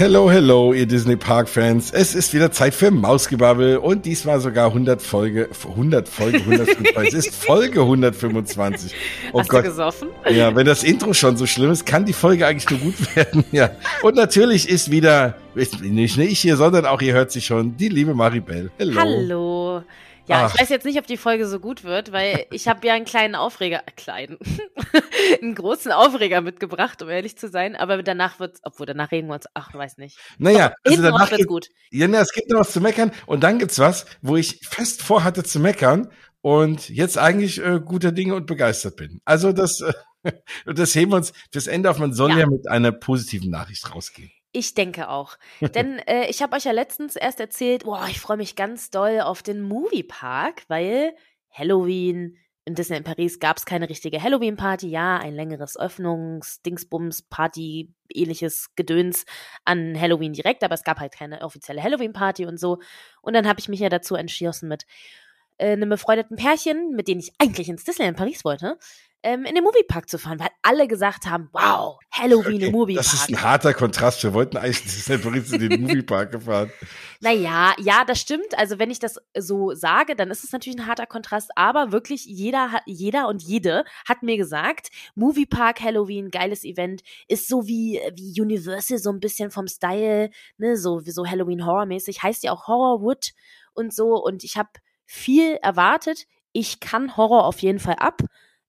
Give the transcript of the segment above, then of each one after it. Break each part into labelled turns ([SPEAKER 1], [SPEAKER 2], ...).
[SPEAKER 1] Hello, hello, ihr Disney Park Fans. Es ist wieder Zeit für Mausgebabbel und diesmal sogar 100 Folge, 100 Folge, 125. es ist Folge 125.
[SPEAKER 2] Oh Hast Gott. du gesoffen?
[SPEAKER 1] Ja, wenn das Intro schon so schlimm ist, kann die Folge eigentlich nur gut werden. Ja. Und natürlich ist wieder, nicht nur ich hier, sondern auch ihr hört sich schon, die liebe Maribel.
[SPEAKER 2] Hello. Hallo. Ja, Ach. ich weiß jetzt nicht, ob die Folge so gut wird, weil ich habe ja einen kleinen Aufreger, äh, kleinen, einen großen Aufreger mitgebracht, um ehrlich zu sein. Aber danach wird's, obwohl danach reden wir uns, ach, weiß nicht.
[SPEAKER 1] Naja, Doch, also danach wird's gut. Ja, na, es gibt noch was zu meckern und dann gibt's was, wo ich fest vorhatte zu meckern und jetzt eigentlich äh, guter Dinge und begeistert bin. Also das, äh, das heben wir uns fürs Ende auf. Man soll ja, ja mit einer positiven Nachricht rausgehen.
[SPEAKER 2] Ich denke auch. Denn äh, ich habe euch ja letztens erst erzählt, boah, ich freue mich ganz doll auf den Moviepark, weil Halloween, in Disney in Paris gab es keine richtige Halloween-Party, ja, ein längeres Öffnungs-Dingsbums-Party, ähnliches Gedöns an Halloween direkt, aber es gab halt keine offizielle Halloween-Party und so. Und dann habe ich mich ja dazu entschlossen mit äh, einem befreundeten Pärchen, mit denen ich eigentlich ins Disneyland Paris wollte, ähm, in den Moviepark zu fahren, weil alle gesagt haben, wow, Halloween okay, im Moviepark.
[SPEAKER 1] Das ist ein harter Kontrast. Wir wollten eigentlich Disneyland Paris in den Moviepark gefahren.
[SPEAKER 2] Naja, ja, das stimmt. Also wenn ich das so sage, dann ist es natürlich ein harter Kontrast, aber wirklich jeder, jeder und jede hat mir gesagt, Moviepark Halloween, geiles Event, ist so wie, wie Universal, so ein bisschen vom Style, ne, so, so Halloween Horror-mäßig, heißt ja auch Horrorwood und so und ich habe viel erwartet. Ich kann Horror auf jeden Fall ab.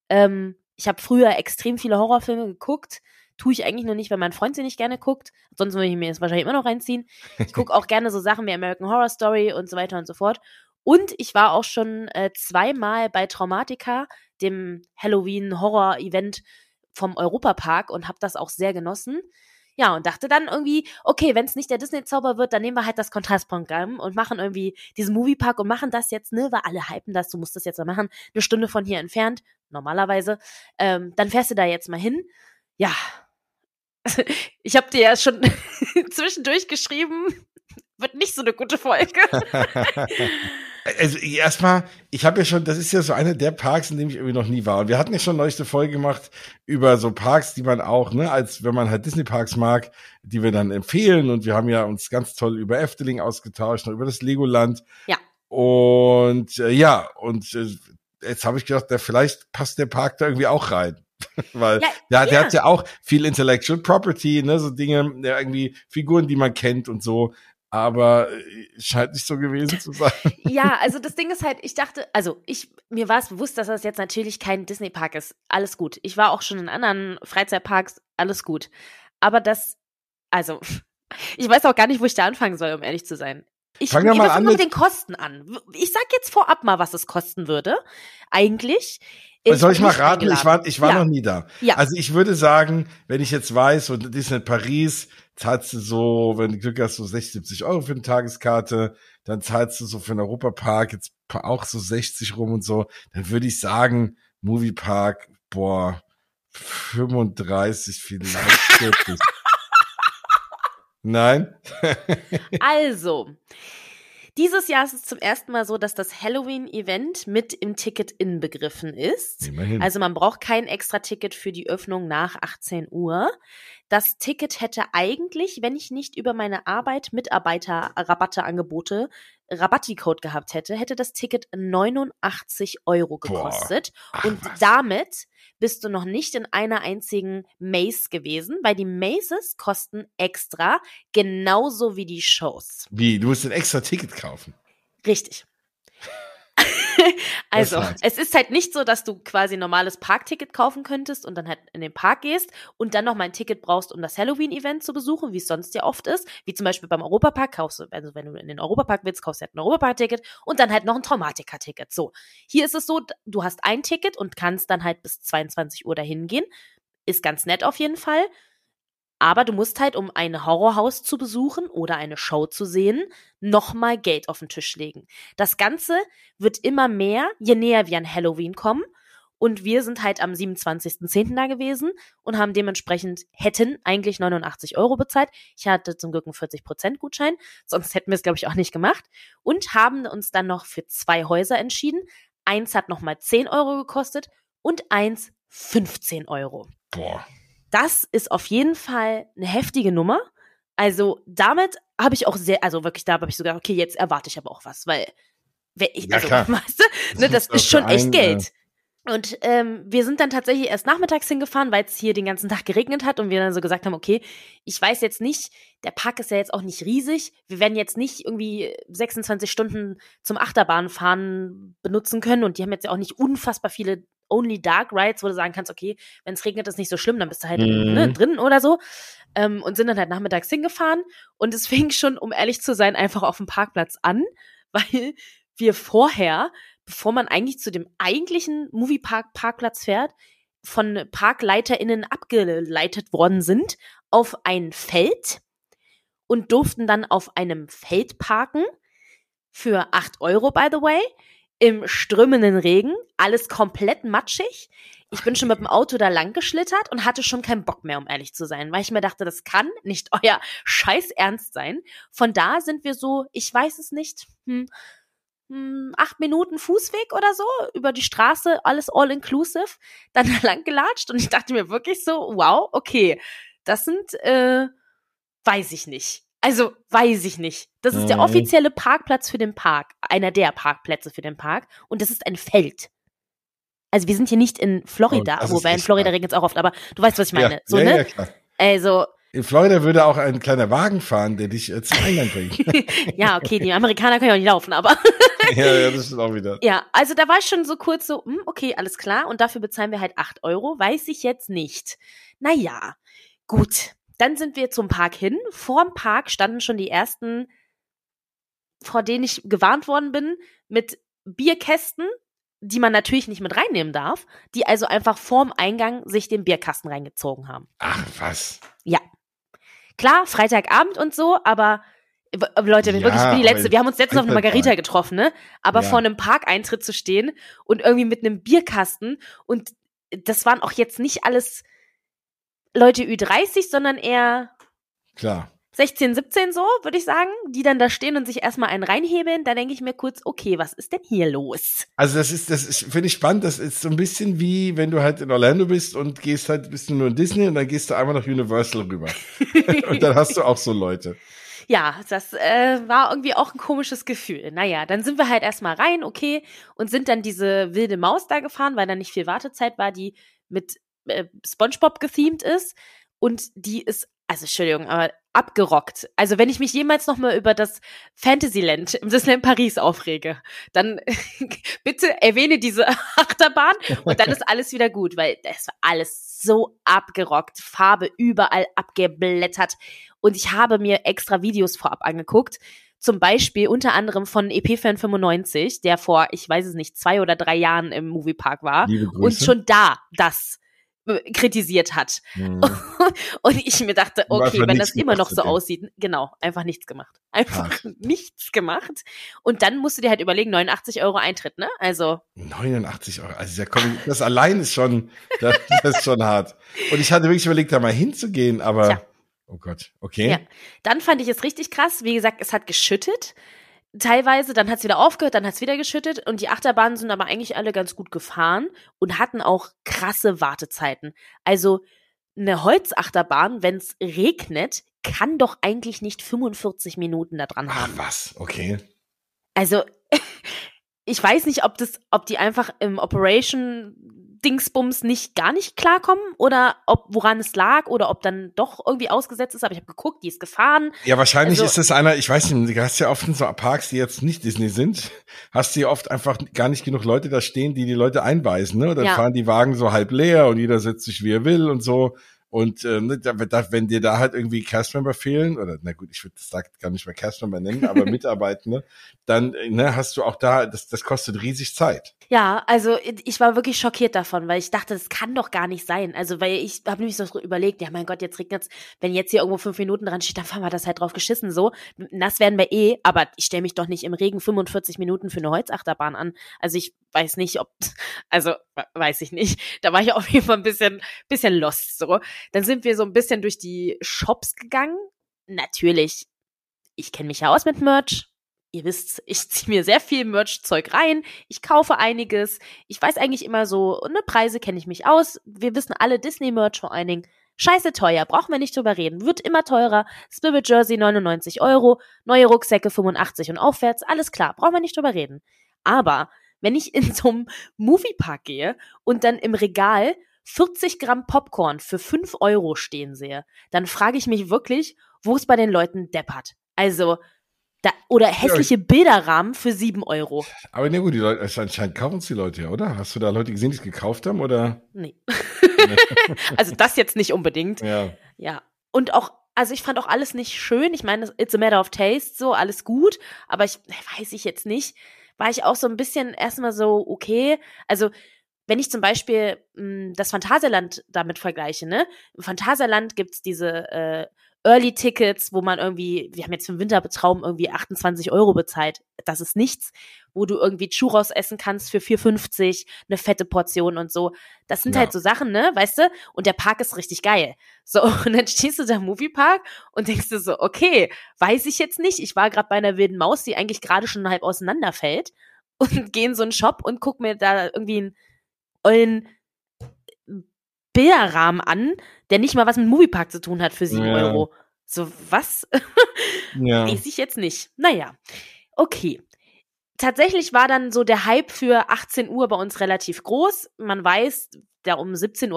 [SPEAKER 2] Ähm, ich habe früher extrem viele Horrorfilme geguckt. Tue ich eigentlich nur nicht, weil mein Freund sie nicht gerne guckt. Sonst würde ich mir das wahrscheinlich immer noch reinziehen. Ich gucke auch gerne so Sachen wie American Horror Story und so weiter und so fort. Und ich war auch schon äh, zweimal bei Traumatica, dem Halloween-Horror-Event vom Europapark und habe das auch sehr genossen. Ja, und dachte dann irgendwie, okay, wenn es nicht der Disney-Zauber wird, dann nehmen wir halt das Kontrastprogramm und machen irgendwie diesen Moviepark und machen das jetzt, ne, weil alle hypen das, du musst das jetzt mal machen, eine Stunde von hier entfernt, normalerweise. Ähm, dann fährst du da jetzt mal hin. Ja, ich habe dir ja schon zwischendurch geschrieben, wird nicht so eine gute Folge.
[SPEAKER 1] Also erstmal, ich habe ja schon, das ist ja so einer der Parks, in dem ich irgendwie noch nie war. Und wir hatten ja schon neulich eine Folge gemacht über so Parks, die man auch, ne, als wenn man halt Disney-Parks mag, die wir dann empfehlen. Und wir haben ja uns ganz toll über Efteling ausgetauscht und über das Legoland.
[SPEAKER 2] Ja.
[SPEAKER 1] Und äh, ja, und äh, jetzt habe ich gedacht, der, vielleicht passt der Park da irgendwie auch rein. Weil ja, ja, der ja. hat ja auch viel Intellectual Property, ne, so Dinge, ja, irgendwie Figuren, die man kennt und so aber äh, scheint nicht so gewesen zu sein.
[SPEAKER 2] Ja, also das Ding ist halt, ich dachte, also ich, mir war es bewusst, dass das jetzt natürlich kein Disney-Park ist. Alles gut. Ich war auch schon in anderen Freizeitparks, alles gut. Aber das, also, ich weiß auch gar nicht, wo ich da anfangen soll, um ehrlich zu sein. Ich fange mal an mit den Kosten an. Ich sag jetzt vorab mal, was es kosten würde. Eigentlich.
[SPEAKER 1] Ich Soll ich mal raten? Ich war, ich war ja. noch nie da. Ja. Also ich würde sagen, wenn ich jetzt weiß, und Disneyland Paris, zahlst du so, wenn du Glück hast, so 60, 70 Euro für eine Tageskarte, dann zahlst du so für einen Europapark jetzt auch so 60 rum und so, dann würde ich sagen, Moviepark, boah, 35 vielleicht 40. Nein?
[SPEAKER 2] also, dieses Jahr ist es zum ersten Mal so, dass das Halloween-Event mit im Ticket inbegriffen ist. Immerhin. Also man braucht kein extra Ticket für die Öffnung nach 18 Uhr. Das Ticket hätte eigentlich, wenn ich nicht über meine Arbeit Mitarbeiter-Rabatte-Angebote Rabatticode gehabt hätte, hätte das Ticket 89 Euro gekostet. Ach, und was? damit bist du noch nicht in einer einzigen Maze gewesen, weil die Mazes kosten extra, genauso wie die Shows.
[SPEAKER 1] Wie? Du musst ein extra Ticket kaufen.
[SPEAKER 2] Richtig. also, es ist halt nicht so, dass du quasi normales Parkticket kaufen könntest und dann halt in den Park gehst und dann noch mal ein Ticket brauchst, um das Halloween-Event zu besuchen, wie es sonst ja oft ist. Wie zum Beispiel beim Europapark kaufst du, also wenn du in den Europapark willst, kaufst du halt ein Europapark-Ticket und dann halt noch ein Traumatiker-Ticket. So. Hier ist es so, du hast ein Ticket und kannst dann halt bis 22 Uhr dahin gehen. Ist ganz nett auf jeden Fall. Aber du musst halt, um ein Horrorhaus zu besuchen oder eine Show zu sehen, nochmal Geld auf den Tisch legen. Das Ganze wird immer mehr, je näher wir an Halloween kommen. Und wir sind halt am 27.10. da gewesen und haben dementsprechend, hätten eigentlich 89 Euro bezahlt. Ich hatte zum Glück einen 40% Gutschein, sonst hätten wir es, glaube ich, auch nicht gemacht. Und haben uns dann noch für zwei Häuser entschieden. Eins hat nochmal 10 Euro gekostet und eins 15 Euro.
[SPEAKER 1] Boah.
[SPEAKER 2] Das ist auf jeden Fall eine heftige Nummer. Also damit habe ich auch sehr, also wirklich, da habe ich sogar, okay, jetzt erwarte ich aber auch was, weil, ich,
[SPEAKER 1] ja,
[SPEAKER 2] also,
[SPEAKER 1] klar.
[SPEAKER 2] weißt du, ne, das,
[SPEAKER 1] das
[SPEAKER 2] ist schon echt
[SPEAKER 1] ein,
[SPEAKER 2] Geld. Und ähm, wir sind dann tatsächlich erst nachmittags hingefahren, weil es hier den ganzen Tag geregnet hat und wir dann so gesagt haben, okay, ich weiß jetzt nicht, der Park ist ja jetzt auch nicht riesig. Wir werden jetzt nicht irgendwie 26 Stunden zum Achterbahnfahren benutzen können und die haben jetzt ja auch nicht unfassbar viele Only Dark Rides, wo du sagen kannst, okay, wenn es regnet, ist nicht so schlimm, dann bist du halt
[SPEAKER 1] Mhm.
[SPEAKER 2] ne, drin oder so. Ähm, und sind dann halt nachmittags hingefahren und es fing schon, um ehrlich zu sein, einfach auf dem Parkplatz an, weil wir vorher bevor man eigentlich zu dem eigentlichen Moviepark Parkplatz fährt, von ParkleiterInnen abgeleitet worden sind auf ein Feld und durften dann auf einem Feld parken für 8 Euro, by the way, im strömenden Regen, alles komplett matschig. Ich bin schon mit dem Auto da lang geschlittert und hatte schon keinen Bock mehr, um ehrlich zu sein, weil ich mir dachte, das kann nicht euer Scheiß ernst sein. Von da sind wir so, ich weiß es nicht, hm, hm, acht Minuten Fußweg oder so über die Straße, alles all inclusive, dann lang gelatscht und ich dachte mir wirklich so, wow, okay, das sind, äh, weiß ich nicht. Also weiß ich nicht. Das ist der
[SPEAKER 1] Mhm.
[SPEAKER 2] offizielle Parkplatz für den Park, einer der Parkplätze für den Park und das ist ein Feld. Also wir sind hier nicht in Florida,
[SPEAKER 1] Oh,
[SPEAKER 2] wobei in Florida regnet es auch oft, aber du weißt, was ich meine.
[SPEAKER 1] ja,
[SPEAKER 2] so,
[SPEAKER 1] ja,
[SPEAKER 2] ne?
[SPEAKER 1] ja, klar.
[SPEAKER 2] Also,
[SPEAKER 1] In Florida würde auch ein kleiner Wagen fahren, der dich äh, zum Eingang bringt.
[SPEAKER 2] ja, okay, die Amerikaner können ja auch nicht laufen, aber
[SPEAKER 1] ja, ja, das ist auch wieder.
[SPEAKER 2] Ja, also da war ich schon so kurz so, hm, okay, alles klar. Und dafür bezahlen wir halt 8 Euro. Weiß ich jetzt nicht. Naja, gut. Dann sind wir zum Park hin. Vorm Park standen schon die ersten, vor denen ich gewarnt worden bin, mit Bierkästen, die man natürlich nicht mit reinnehmen darf, die also einfach vorm Eingang sich den Bierkasten reingezogen haben.
[SPEAKER 1] Ach, was?
[SPEAKER 2] Klar, Freitagabend und so, aber w- Leute,
[SPEAKER 1] Ja,
[SPEAKER 2] wirklich, ich bin die Letzte. Wir haben uns letztens auf eine Margarita getroffen, ne? Aber
[SPEAKER 1] Ja.
[SPEAKER 2] vor einem Parkeintritt zu stehen und irgendwie mit einem Bierkasten und das waren auch jetzt nicht alles Leute Ü30, sondern eher
[SPEAKER 1] Klar.
[SPEAKER 2] 16, 17 so, würde ich sagen, die dann da stehen und sich erstmal einen reinhebeln. Da denke ich mir kurz, okay, was ist denn hier los?
[SPEAKER 1] Also das ist, das ist, finde ich spannend. Das ist so ein bisschen wie, wenn du halt in Orlando bist und gehst halt, bist du nur in Disney und dann gehst du einmal nach Universal rüber. und dann hast du auch so Leute.
[SPEAKER 2] Ja, das äh, war irgendwie auch ein komisches Gefühl. Naja, dann sind wir halt erstmal rein, okay, und sind dann diese wilde Maus da gefahren, weil da nicht viel Wartezeit war, die mit äh, SpongeBob gethemed ist. Und die ist, also Entschuldigung, aber abgerockt. Also wenn ich mich jemals noch mal über das Fantasyland im Disneyland Paris aufrege, dann bitte erwähne diese Achterbahn und dann ist alles wieder gut, weil das war alles so abgerockt, Farbe überall abgeblättert und ich habe mir extra Videos vorab angeguckt. Zum Beispiel unter anderem von EP-Fan 95, der vor, ich weiß es nicht, zwei oder drei Jahren im Moviepark war und schon da das kritisiert hat.
[SPEAKER 1] Hm.
[SPEAKER 2] Und ich mir dachte, okay, wenn das immer noch so aussieht, genau, einfach nichts gemacht. Einfach nichts gemacht. Und dann musst du dir halt überlegen, 89 Euro Eintritt, ne? Also,
[SPEAKER 1] 89 Euro. Also ja, komm, das allein ist schon, das, das ist schon hart. Und ich hatte wirklich überlegt, da mal hinzugehen, aber
[SPEAKER 2] Tja.
[SPEAKER 1] oh Gott, okay.
[SPEAKER 2] Ja. Dann fand ich es richtig krass. Wie gesagt, es hat geschüttet. Teilweise, dann hat es wieder aufgehört, dann hat es wieder geschüttet. Und die Achterbahnen sind aber eigentlich alle ganz gut gefahren und hatten auch krasse Wartezeiten. Also eine Holzachterbahn, wenn es regnet, kann doch eigentlich nicht 45 Minuten da dran
[SPEAKER 1] Ach
[SPEAKER 2] haben.
[SPEAKER 1] was, okay.
[SPEAKER 2] Also, ich weiß nicht, ob das, ob die einfach im Operation Dingsbums nicht gar nicht klarkommen oder ob woran es lag oder ob dann doch irgendwie ausgesetzt ist. Aber ich habe geguckt, die ist gefahren.
[SPEAKER 1] Ja, wahrscheinlich
[SPEAKER 2] Also-
[SPEAKER 1] ist das einer, ich weiß nicht, du hast ja oft in so Parks, die jetzt nicht Disney sind, hast du ja oft einfach gar nicht genug Leute da stehen, die die Leute einweisen, ne? Und dann
[SPEAKER 2] Ja.
[SPEAKER 1] fahren die Wagen so halb leer und jeder setzt sich, wie er will und so. Und äh, ne, da, da, wenn dir da halt irgendwie Castmember fehlen, oder na gut, ich würde das da gar nicht mehr Castmember nennen, aber Mitarbeitende, dann ne, hast du auch da, das, das kostet riesig Zeit.
[SPEAKER 2] Ja, also ich war wirklich schockiert davon, weil ich dachte, das kann doch gar nicht sein. Also, weil ich habe nämlich so überlegt, ja mein Gott, jetzt regnet's, wenn jetzt hier irgendwo fünf Minuten dran steht, dann fahren wir das halt drauf geschissen so. Nass werden wir eh, aber ich stelle mich doch nicht im Regen 45 Minuten für eine Holzachterbahn an. Also ich weiß nicht, ob, also weiß ich nicht. Da war ich auf jeden Fall ein bisschen, bisschen lost so. Dann sind wir so ein bisschen durch die Shops gegangen. Natürlich, ich kenne mich ja aus mit Merch. Ihr wisst, ich ziehe mir sehr viel Merch-Zeug rein. Ich kaufe einiges. Ich weiß eigentlich immer so, ne, Preise kenne ich mich aus. Wir wissen alle Disney-Merch vor allen Dingen. Scheiße teuer, brauchen wir nicht drüber reden. Wird immer teurer. Spirit Jersey 99 Euro, neue Rucksäcke 85 und aufwärts, alles klar, brauchen wir nicht drüber reden. Aber wenn ich in so einem Moviepark gehe und dann im Regal 40 Gramm Popcorn für 5 Euro stehen sehe, dann frage ich mich wirklich, wo es bei den Leuten deppert. Also, da, oder hässliche ja, Bilderrahmen für 7 Euro.
[SPEAKER 1] Aber ne gut, die Leute, anscheinend kaufen es die Leute ja, oder? Hast du da Leute gesehen, die es gekauft haben, oder?
[SPEAKER 2] Nee. also das jetzt nicht unbedingt.
[SPEAKER 1] Ja.
[SPEAKER 2] Ja. Und auch, also ich fand auch alles nicht schön. Ich meine, it's a matter of taste, so, alles gut. Aber ich, weiß ich jetzt nicht, war ich auch so ein bisschen erstmal so, okay. Also, wenn ich zum Beispiel mh, hm, das Phantasialand damit vergleiche, ne? Im Phantasialand gibt's diese äh, Early Tickets, wo man irgendwie, wir haben jetzt für den Wintertraum irgendwie 28 Euro bezahlt. Das ist nichts, wo du irgendwie Churros essen kannst für 4,50, eine fette Portion und so. Das sind ja. halt so Sachen, ne, weißt du? Und der Park ist richtig geil. So, und dann stehst du da im Moviepark und denkst du so, okay, weiß ich jetzt nicht. Ich war gerade bei einer wilden Maus, die eigentlich gerade schon halb auseinanderfällt und geh in so einen Shop und guck mir da irgendwie einen ollen Bilderrahmen an, der nicht mal was mit Moviepark zu tun hat für sieben ja. Euro. So, was? ja. Weiß ich jetzt nicht. Naja, okay. Tatsächlich war dann so der Hype für 18 Uhr bei uns relativ groß. Man weiß, da um 17.50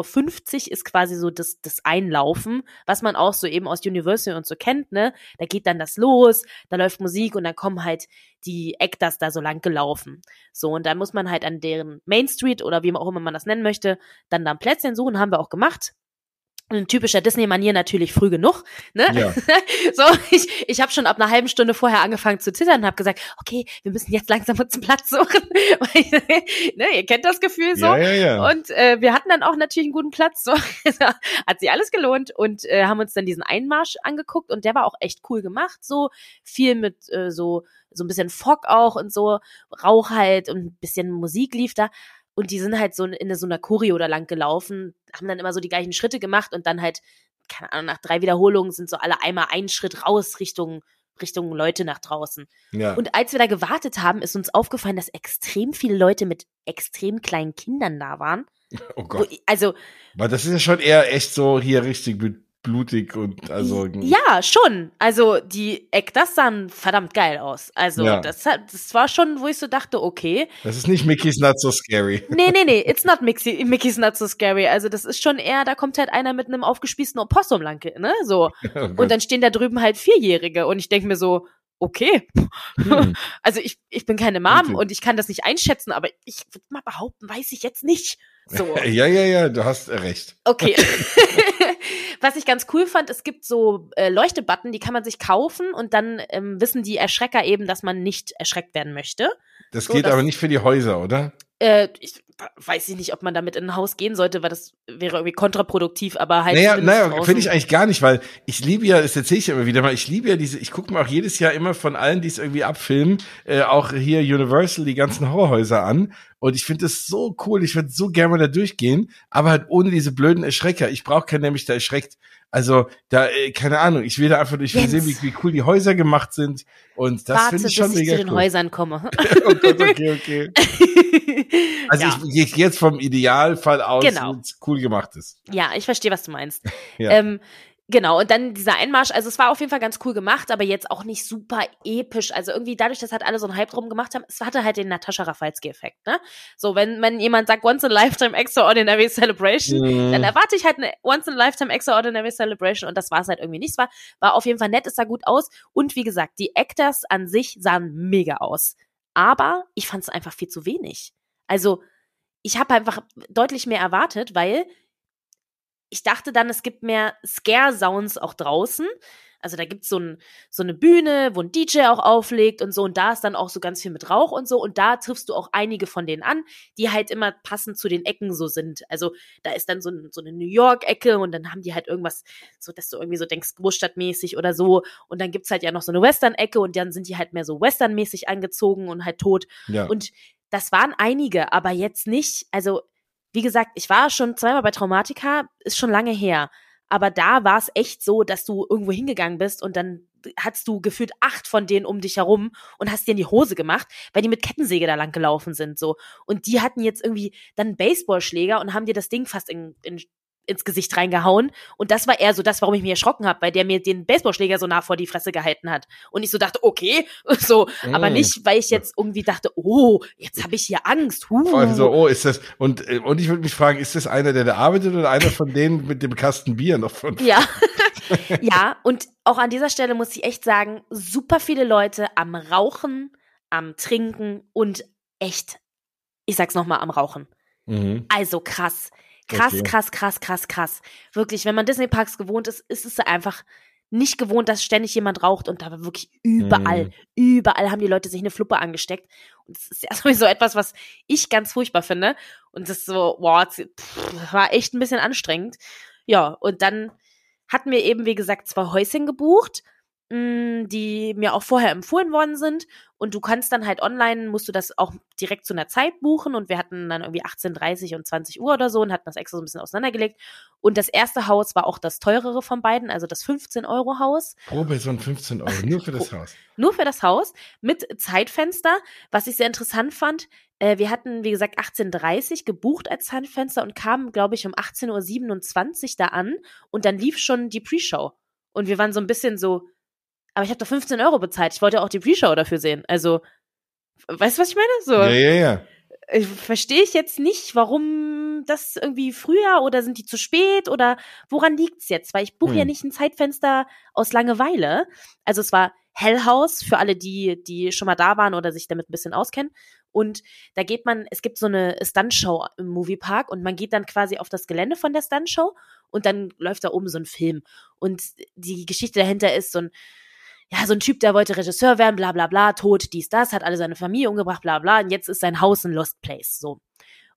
[SPEAKER 2] Uhr ist quasi so das, das Einlaufen, was man auch so eben aus Universal und so kennt, ne? Da geht dann das los, da läuft Musik und dann kommen halt die Actors da so lang gelaufen. So, und dann muss man halt an deren Main Street oder wie auch immer man das nennen möchte, dann da ein Plätzchen suchen, haben wir auch gemacht in typischer Disney-Manier natürlich früh genug. Ne? Ja. so, ich, ich habe schon ab einer halben Stunde vorher angefangen zu zittern und habe gesagt, okay, wir müssen jetzt langsam uns einen Platz suchen. ne, ihr kennt das Gefühl so.
[SPEAKER 1] Ja, ja, ja.
[SPEAKER 2] Und äh, wir hatten dann auch natürlich einen guten Platz. So. Hat sich alles gelohnt und äh, haben uns dann diesen Einmarsch angeguckt und der war auch echt cool gemacht. So viel mit äh, so so ein bisschen Fock auch und so Rauch halt und ein bisschen Musik lief da. Und die sind halt so in so einer Choreo da lang gelaufen, haben dann immer so die gleichen Schritte gemacht und dann halt, keine Ahnung, nach drei Wiederholungen sind so alle einmal einen Schritt raus Richtung, Richtung Leute nach draußen. Ja. Und als wir da gewartet haben, ist uns aufgefallen, dass extrem viele Leute mit extrem kleinen Kindern da waren.
[SPEAKER 1] Oh Gott.
[SPEAKER 2] Wo, also.
[SPEAKER 1] Weil das ist ja schon eher echt so hier richtig mit blutig und also.
[SPEAKER 2] Ja, schon. Also die das sahen verdammt geil aus. Also ja. das, das war schon, wo ich so dachte, okay.
[SPEAKER 1] Das ist nicht Mickey's Not So Scary.
[SPEAKER 2] Nee, nee, nee, it's not Mickey, Mickey's Not So Scary. Also das ist schon eher, da kommt halt einer mit einem aufgespießten Opossum lang, ne? So. Oh und dann stehen da drüben halt Vierjährige und ich denke mir so, okay. Hm. Also ich, ich bin keine Mom okay. und ich kann das nicht einschätzen, aber ich würde mal behaupten, weiß ich jetzt nicht. So.
[SPEAKER 1] Ja, ja, ja, du hast recht.
[SPEAKER 2] Okay. Was ich ganz cool fand, es gibt so äh, Leuchtebutton, die kann man sich kaufen und dann ähm, wissen die Erschrecker eben, dass man nicht erschreckt werden möchte.
[SPEAKER 1] Das so, geht aber nicht für die Häuser, oder?
[SPEAKER 2] Äh, ich weiß ich nicht, ob man damit in ein Haus gehen sollte, weil das wäre irgendwie kontraproduktiv, aber halt.
[SPEAKER 1] Naja, naja finde ich eigentlich gar nicht, weil ich liebe ja, das erzähle ich ja immer wieder mal, ich liebe ja diese, ich gucke mir auch jedes Jahr immer von allen, die es irgendwie abfilmen, äh, auch hier Universal, die ganzen Horrorhäuser an. Und ich finde das so cool, ich würde so gerne mal da durchgehen, aber halt ohne diese blöden Erschrecker. Ich brauche keinen, der mich da erschreckt. Also da, äh, keine Ahnung, ich will da einfach durch sehen, wie, wie cool die Häuser gemacht sind. Und das finde ich schon
[SPEAKER 2] bis
[SPEAKER 1] mega
[SPEAKER 2] ich zu den
[SPEAKER 1] cool.
[SPEAKER 2] Häusern komme.
[SPEAKER 1] oh Gott, okay, okay. Also ja. ich, gehe jetzt vom Idealfall aus,
[SPEAKER 2] genau.
[SPEAKER 1] cool gemacht ist.
[SPEAKER 2] Ja, ich verstehe, was du meinst. ja. ähm, Genau, und dann dieser Einmarsch, also es war auf jeden Fall ganz cool gemacht, aber jetzt auch nicht super episch. Also irgendwie dadurch, dass halt alle so einen Hype drum gemacht haben, es hatte halt den Natascha Rafalski-Effekt, ne? So, wenn, wenn jemand sagt Once in a Lifetime Extraordinary Celebration, mhm. dann erwarte ich halt eine Once in a Lifetime Extraordinary Celebration und das war es halt irgendwie nicht. Es war, war auf jeden Fall nett, es sah gut aus und wie gesagt, die Actors an sich sahen mega aus. Aber ich fand es einfach viel zu wenig. Also, ich habe einfach deutlich mehr erwartet, weil ich dachte dann, es gibt mehr Scare-Sounds auch draußen. Also da gibt's so, ein, so eine Bühne, wo ein DJ auch auflegt und so. Und da ist dann auch so ganz viel mit Rauch und so. Und da triffst du auch einige von denen an, die halt immer passend zu den Ecken so sind. Also da ist dann so, so eine New York-Ecke und dann haben die halt irgendwas, so dass du irgendwie so denkst, Großstadtmäßig oder so. Und dann gibt's halt ja noch so eine Western-Ecke und dann sind die halt mehr so Western-mäßig angezogen und halt tot. Ja. Und das waren einige, aber jetzt nicht, also wie gesagt, ich war schon zweimal bei Traumatika, ist schon lange her. Aber da war es echt so, dass du irgendwo hingegangen bist und dann hattest du gefühlt acht von denen um dich herum und hast dir in die Hose gemacht, weil die mit Kettensäge da lang gelaufen sind, so. Und die hatten jetzt irgendwie dann Baseballschläger und haben dir das Ding fast in, in ins Gesicht reingehauen. Und das war eher so das, warum ich mich erschrocken habe, weil der mir den Baseballschläger so nah vor die Fresse gehalten hat. Und ich so dachte, okay, so, mm. aber nicht, weil ich jetzt irgendwie dachte, oh, jetzt habe ich hier Angst. Huh.
[SPEAKER 1] So, oh, ist das, und, äh, und ich würde mich fragen, ist das einer, der da arbeitet oder einer von denen mit dem Kasten Bier noch von?
[SPEAKER 2] Ja. ja, und auch an dieser Stelle muss ich echt sagen, super viele Leute am Rauchen, am Trinken und echt, ich sag's nochmal, am Rauchen. Mhm. Also krass. Krass, okay. krass, krass, krass, krass. Wirklich, wenn man Disney-Parks gewohnt ist, ist es einfach nicht gewohnt, dass ständig jemand raucht und da war wirklich überall, mm. überall haben die Leute sich eine Fluppe angesteckt. Und das ist ja sowieso etwas, was ich ganz furchtbar finde. Und das ist so, wow, pff, war echt ein bisschen anstrengend. Ja, und dann hatten wir eben, wie gesagt, zwei Häuschen gebucht Mm, die mir auch vorher empfohlen worden sind. Und du kannst dann halt online, musst du das auch direkt zu einer Zeit buchen. Und wir hatten dann irgendwie 18.30 und 20 Uhr oder so und hatten das extra so ein bisschen auseinandergelegt. Und das erste Haus war auch das teurere von beiden, also das 15-Euro-Haus.
[SPEAKER 1] Pro Person 15 Euro, nur für das Haus.
[SPEAKER 2] Nur für das Haus mit Zeitfenster. Was ich sehr interessant fand, äh, wir hatten, wie gesagt, 18.30 gebucht als Zeitfenster und kamen, glaube ich, um 18.27 Uhr da an. Und dann lief schon die Pre-Show. Und wir waren so ein bisschen so, aber ich habe doch 15 Euro bezahlt. Ich wollte auch die Pre-Show dafür sehen. Also, weißt du, was ich meine? So.
[SPEAKER 1] Ja, ja, ja.
[SPEAKER 2] Verstehe ich jetzt nicht, warum das irgendwie früher oder sind die zu spät oder woran liegt's jetzt? Weil ich buche hm. ja nicht ein Zeitfenster aus Langeweile. Also es war Hell House für alle, die, die schon mal da waren oder sich damit ein bisschen auskennen. Und da geht man, es gibt so eine Stuntshow im Moviepark und man geht dann quasi auf das Gelände von der Stuntshow und dann läuft da oben so ein Film. Und die Geschichte dahinter ist so ein, ja, so ein Typ, der wollte Regisseur werden, bla bla bla, tot, dies, das, hat alle seine Familie umgebracht, bla bla, und jetzt ist sein Haus ein Lost Place, so.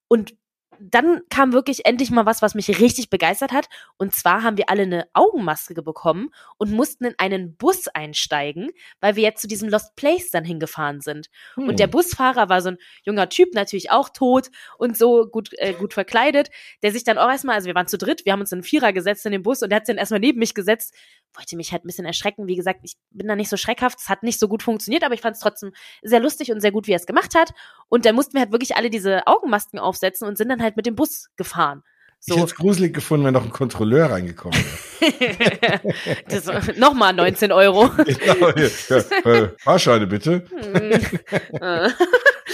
[SPEAKER 2] Und dann kam wirklich endlich mal was, was mich richtig begeistert hat. Und zwar haben wir alle eine Augenmaske bekommen und mussten in einen Bus einsteigen, weil wir jetzt zu diesem Lost Place dann hingefahren sind. Hm. Und der Busfahrer war so ein junger Typ, natürlich auch tot und so gut, äh, gut verkleidet, der sich dann auch erstmal, also wir waren zu dritt, wir haben uns in einen Vierer gesetzt in den Bus und der hat sich dann erstmal neben mich gesetzt, wollte mich halt ein bisschen erschrecken. Wie gesagt, ich bin da nicht so schreckhaft, es hat nicht so gut funktioniert, aber ich fand es trotzdem sehr lustig und sehr gut, wie er es gemacht hat. Und dann mussten wir halt wirklich alle diese Augenmasken aufsetzen und sind dann halt mit dem Bus gefahren.
[SPEAKER 1] So. Ich hätte es gruselig gefunden, wenn noch ein Kontrolleur reingekommen
[SPEAKER 2] wäre. Nochmal 19 Euro. genau,
[SPEAKER 1] ja, äh, Fahrscheine bitte.
[SPEAKER 2] Hm.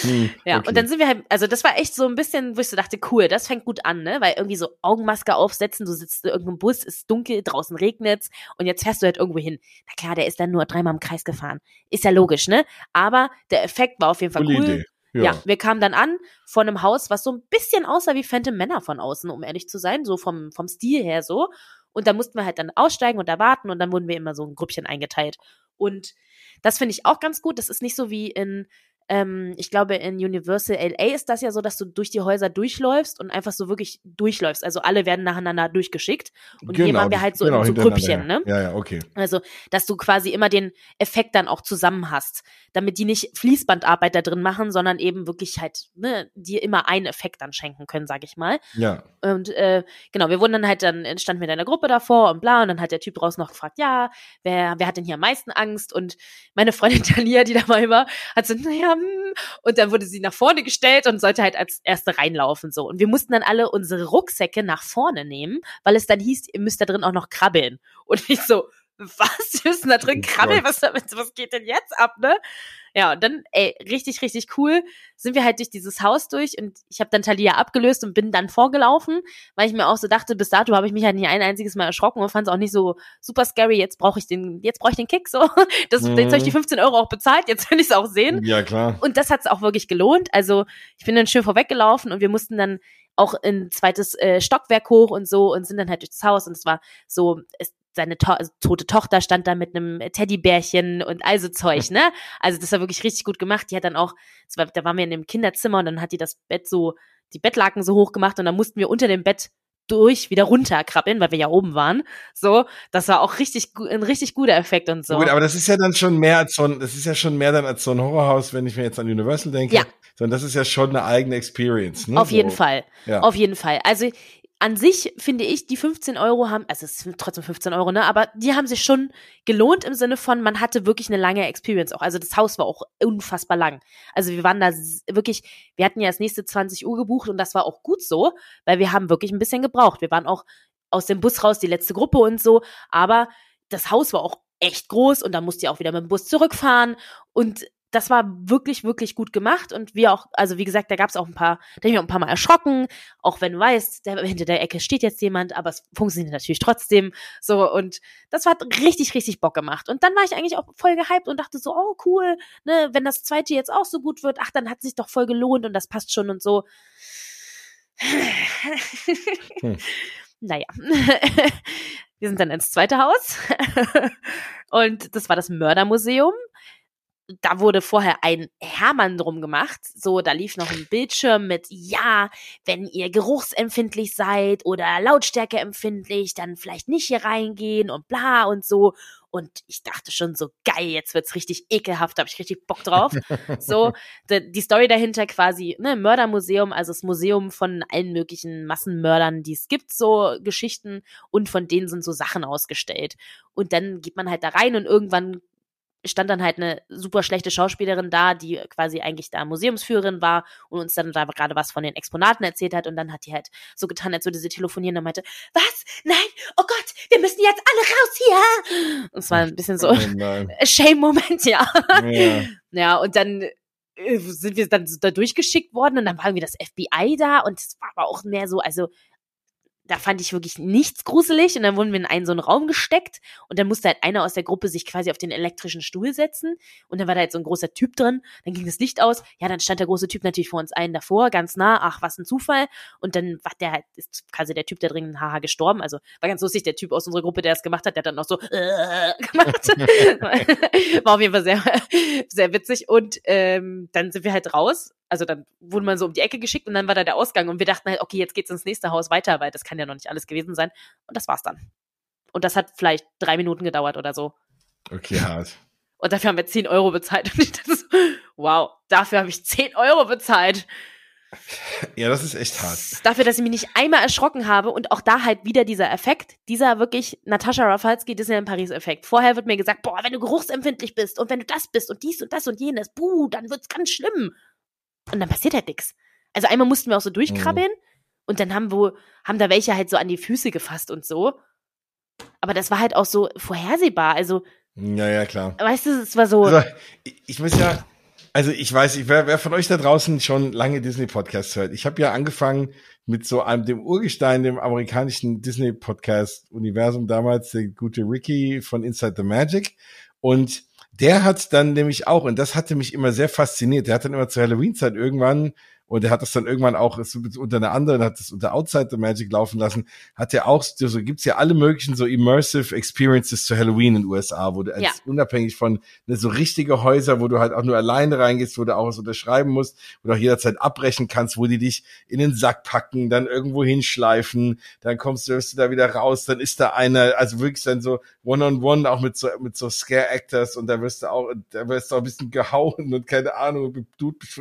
[SPEAKER 2] Hm, ja, okay. und dann sind wir halt, also das war echt so ein bisschen, wo ich so dachte, cool, das fängt gut an, ne? Weil irgendwie so Augenmaske aufsetzen, du sitzt in irgendeinem Bus, ist dunkel, draußen regnet's und jetzt fährst du halt irgendwo hin. Na klar, der ist dann nur dreimal im Kreis gefahren. Ist ja logisch, ne? Aber der Effekt war auf jeden Fall cool. Idee. Ja. ja. wir kamen dann an von einem Haus, was so ein bisschen aussah wie Phantom Männer von außen, um ehrlich zu sein, so vom, vom Stil her so. Und da mussten wir halt dann aussteigen und erwarten und dann wurden wir immer so ein Grüppchen eingeteilt. Und das finde ich auch ganz gut. Das ist nicht so wie in ähm, ich glaube, in Universal LA ist das ja so, dass du durch die Häuser durchläufst und einfach so wirklich durchläufst. Also alle werden nacheinander durchgeschickt. Und genau, hier waren wir halt so genau, in so Grüppchen, ne?
[SPEAKER 1] Ja, ja, okay.
[SPEAKER 2] Also, dass du quasi immer den Effekt dann auch zusammen hast, damit die nicht Fließbandarbeit da drin machen, sondern eben wirklich halt, ne, dir immer einen Effekt dann schenken können, sag ich mal.
[SPEAKER 1] Ja.
[SPEAKER 2] Und äh, genau, wir wurden dann halt, dann standen wir in einer Gruppe davor und bla, und dann hat der Typ draußen noch gefragt, ja, wer, wer hat denn hier am meisten Angst? Und meine Freundin Talia, die dabei war, hat so, naja, und dann wurde sie nach vorne gestellt und sollte halt als erste reinlaufen so. Und wir mussten dann alle unsere Rucksäcke nach vorne nehmen, weil es dann hieß, ihr müsst da drin auch noch krabbeln. Und ich so, was? Wir müssen da drin oh krabbeln? Was, was geht denn jetzt ab, ne? Ja, und dann, ey, richtig, richtig cool, sind wir halt durch dieses Haus durch und ich habe dann Talia abgelöst und bin dann vorgelaufen, weil ich mir auch so dachte, bis dato habe ich mich halt nicht ein einziges Mal erschrocken und fand es auch nicht so super scary. Jetzt brauche ich den, jetzt brauche ich den Kick so. Das, mhm. Jetzt habe ich die 15 Euro auch bezahlt, jetzt will ich es auch sehen.
[SPEAKER 1] Ja, klar.
[SPEAKER 2] Und das hat es auch wirklich gelohnt. Also ich bin dann schön vorweggelaufen und wir mussten dann auch ein zweites äh, Stockwerk hoch und so und sind dann halt durchs Haus und es war so, es, seine to also tote Tochter stand da mit einem Teddybärchen und all so Zeug, ne? Also das war wirklich richtig gut gemacht. Die hat dann auch, war, da waren wir in dem Kinderzimmer und dann hat die das Bett so, die Bettlaken so hoch gemacht und dann mussten wir unter dem Bett durch wieder runterkrabbeln, weil wir ja oben waren. So, das war auch richtig ein richtig guter Effekt und so.
[SPEAKER 1] Gut, aber das ist ja dann schon mehr als so ein, das ist ja schon mehr dann als so ein Horrorhaus, wenn ich mir jetzt an Universal denke. Ja. Sondern das ist ja schon eine eigene Experience. Ne?
[SPEAKER 2] Auf so. jeden Fall. Ja. Auf jeden Fall. Also an sich finde ich, die 15 Euro haben, also es sind trotzdem 15 Euro, ne, aber die haben sich schon gelohnt im Sinne von, man hatte wirklich eine lange Experience auch. Also das Haus war auch unfassbar lang. Also wir waren da wirklich, wir hatten ja das nächste 20 Uhr gebucht und das war auch gut so, weil wir haben wirklich ein bisschen gebraucht. Wir waren auch aus dem Bus raus, die letzte Gruppe und so, aber das Haus war auch echt groß und dann musste ich auch wieder mit dem Bus zurückfahren und das war wirklich, wirklich gut gemacht und wir auch, also wie gesagt, da gab es auch ein paar, da habe ich mich auch ein paar Mal erschrocken, auch wenn du weißt, der, hinter der Ecke steht jetzt jemand, aber es funktioniert natürlich trotzdem so und das hat richtig, richtig Bock gemacht und dann war ich eigentlich auch voll gehypt und dachte so, oh cool, ne, wenn das zweite jetzt auch so gut wird, ach, dann hat es sich doch voll gelohnt und das passt schon und so. Hm. Naja, wir sind dann ins zweite Haus und das war das Mördermuseum da wurde vorher ein Hermann drum gemacht. So, da lief noch ein Bildschirm mit, ja, wenn ihr geruchsempfindlich seid oder lautstärkeempfindlich, dann vielleicht nicht hier reingehen und bla und so. Und ich dachte schon so, geil, jetzt wird's richtig ekelhaft, da habe ich richtig Bock drauf. so, die, die Story dahinter quasi, ne, Mördermuseum, also das Museum von allen möglichen Massenmördern, die es gibt, so Geschichten und von denen sind so Sachen ausgestellt. Und dann geht man halt da rein und irgendwann stand dann halt eine super schlechte Schauspielerin da, die quasi eigentlich da Museumsführerin war und uns dann da gerade was von den Exponaten erzählt hat und dann hat die halt so getan, als würde sie telefonieren und meinte, was? Nein, oh Gott, wir müssen jetzt alle raus hier! Und es war ein bisschen so oh Shame-Moment, ja. ja. Ja, und dann äh, sind wir dann da durchgeschickt worden und dann war irgendwie das FBI da und es war aber auch mehr so, also da fand ich wirklich nichts gruselig und dann wurden wir in einen so einen Raum gesteckt und dann musste halt einer aus der Gruppe sich quasi auf den elektrischen Stuhl setzen und dann war da jetzt so ein großer Typ drin, dann ging das Licht aus, ja, dann stand der große Typ natürlich vor uns einen davor, ganz nah, ach, was ein Zufall und dann war der halt, ist quasi der Typ, der drin haha gestorben, also war ganz lustig, der Typ aus unserer Gruppe, der es gemacht hat, der hat dann noch so äh, gemacht, war auf jeden Fall sehr, sehr witzig und ähm, dann sind wir halt raus also dann wurde man so um die Ecke geschickt und dann war da der Ausgang und wir dachten halt, okay, jetzt geht's ins nächste Haus weiter, weil das kann ja noch nicht alles gewesen sein. Und das war's dann. Und das hat vielleicht drei Minuten gedauert oder so.
[SPEAKER 1] Okay, hart.
[SPEAKER 2] Und dafür haben wir 10 Euro bezahlt. Und ich dachte so, wow, dafür habe ich 10 Euro bezahlt.
[SPEAKER 1] Ja, das ist echt hart.
[SPEAKER 2] Dafür, dass ich mich nicht einmal erschrocken habe und auch da halt wieder dieser Effekt, dieser wirklich Natascha Rafalski Disneyland Paris Effekt. Vorher wird mir gesagt, boah, wenn du geruchsempfindlich bist und wenn du das bist und dies und das und jenes, buh, dann wird's ganz schlimm. Und dann passiert halt nichts. Also einmal mussten wir auch so durchkrabbeln mhm. und dann haben wir, haben da welche halt so an die Füße gefasst und so. Aber das war halt auch so vorhersehbar. Also.
[SPEAKER 1] Ja, ja, klar.
[SPEAKER 2] Weißt du, es war so.
[SPEAKER 1] Also, ich, ich muss ja, also ich weiß, ich, wer, wer von euch da draußen schon lange Disney-Podcasts hört, ich habe ja angefangen mit so einem dem Urgestein, dem amerikanischen Disney-Podcast-Universum damals, der gute Ricky von Inside the Magic. Und der hat dann nämlich auch, und das hatte mich immer sehr fasziniert, der hat dann immer zur Halloween-Zeit irgendwann und er hat das dann irgendwann auch unter einer anderen, hat das unter Outside the Magic laufen lassen, hat er auch, so gibt's ja alle möglichen so immersive Experiences zu Halloween in den USA, wo du als ja. unabhängig von ne, so richtige Häuser, wo du halt auch nur alleine reingehst, wo du auch was unterschreiben musst, wo du auch jederzeit abbrechen kannst, wo die dich in den Sack packen, dann irgendwo hinschleifen, dann kommst du, wirst du da wieder raus, dann ist da einer, also wirklich dann so One-on-One, -on -one, auch mit so, mit so Scare-Actors und da wirst du auch, da wirst du auch ein bisschen gehauen und keine Ahnung,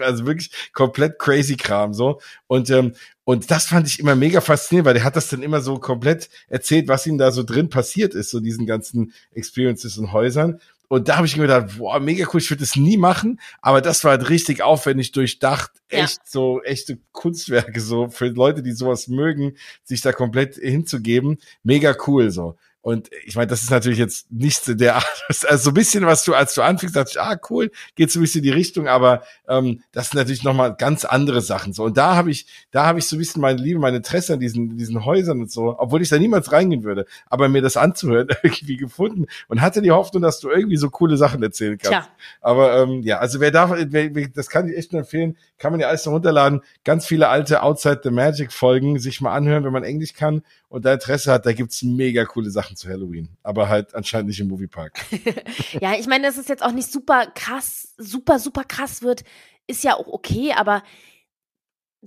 [SPEAKER 1] also wirklich komplett crazy crazy Kram so und ähm, und das fand ich immer mega faszinierend, weil der hat das dann immer so komplett erzählt, was ihm da so drin passiert ist, so diesen ganzen Experiences und Häusern. Und da habe ich mir gedacht, boah, mega cool, ich würde das nie machen, aber das war halt richtig aufwendig durchdacht, echt ja. so echte Kunstwerke so für Leute, die sowas mögen, sich da komplett hinzugeben, mega cool so. Und ich meine, das ist natürlich jetzt nicht der Art, also so ein bisschen, was du, als du anfängst, dachte ich, ah, cool, geht so ein bisschen in die Richtung, aber ähm, das sind natürlich nochmal ganz andere Sachen. So, und da habe ich, da habe ich so ein bisschen meine Liebe, meine Interesse an diesen, diesen Häusern und so, obwohl ich da niemals reingehen würde, aber mir das anzuhören, irgendwie gefunden und hatte die Hoffnung, dass du irgendwie so coole Sachen erzählen kannst. Tja. Aber ähm, ja, also wer da, wer, das kann ich echt nur empfehlen, kann man ja alles noch runterladen. Ganz viele alte Outside the Magic Folgen sich mal anhören, wenn man Englisch kann und da Interesse hat, da gibt's mega coole Sachen zu Halloween. Aber halt anscheinend nicht im Moviepark.
[SPEAKER 2] ja, ich meine, dass es jetzt auch nicht super krass, super, super krass wird, ist ja auch okay, aber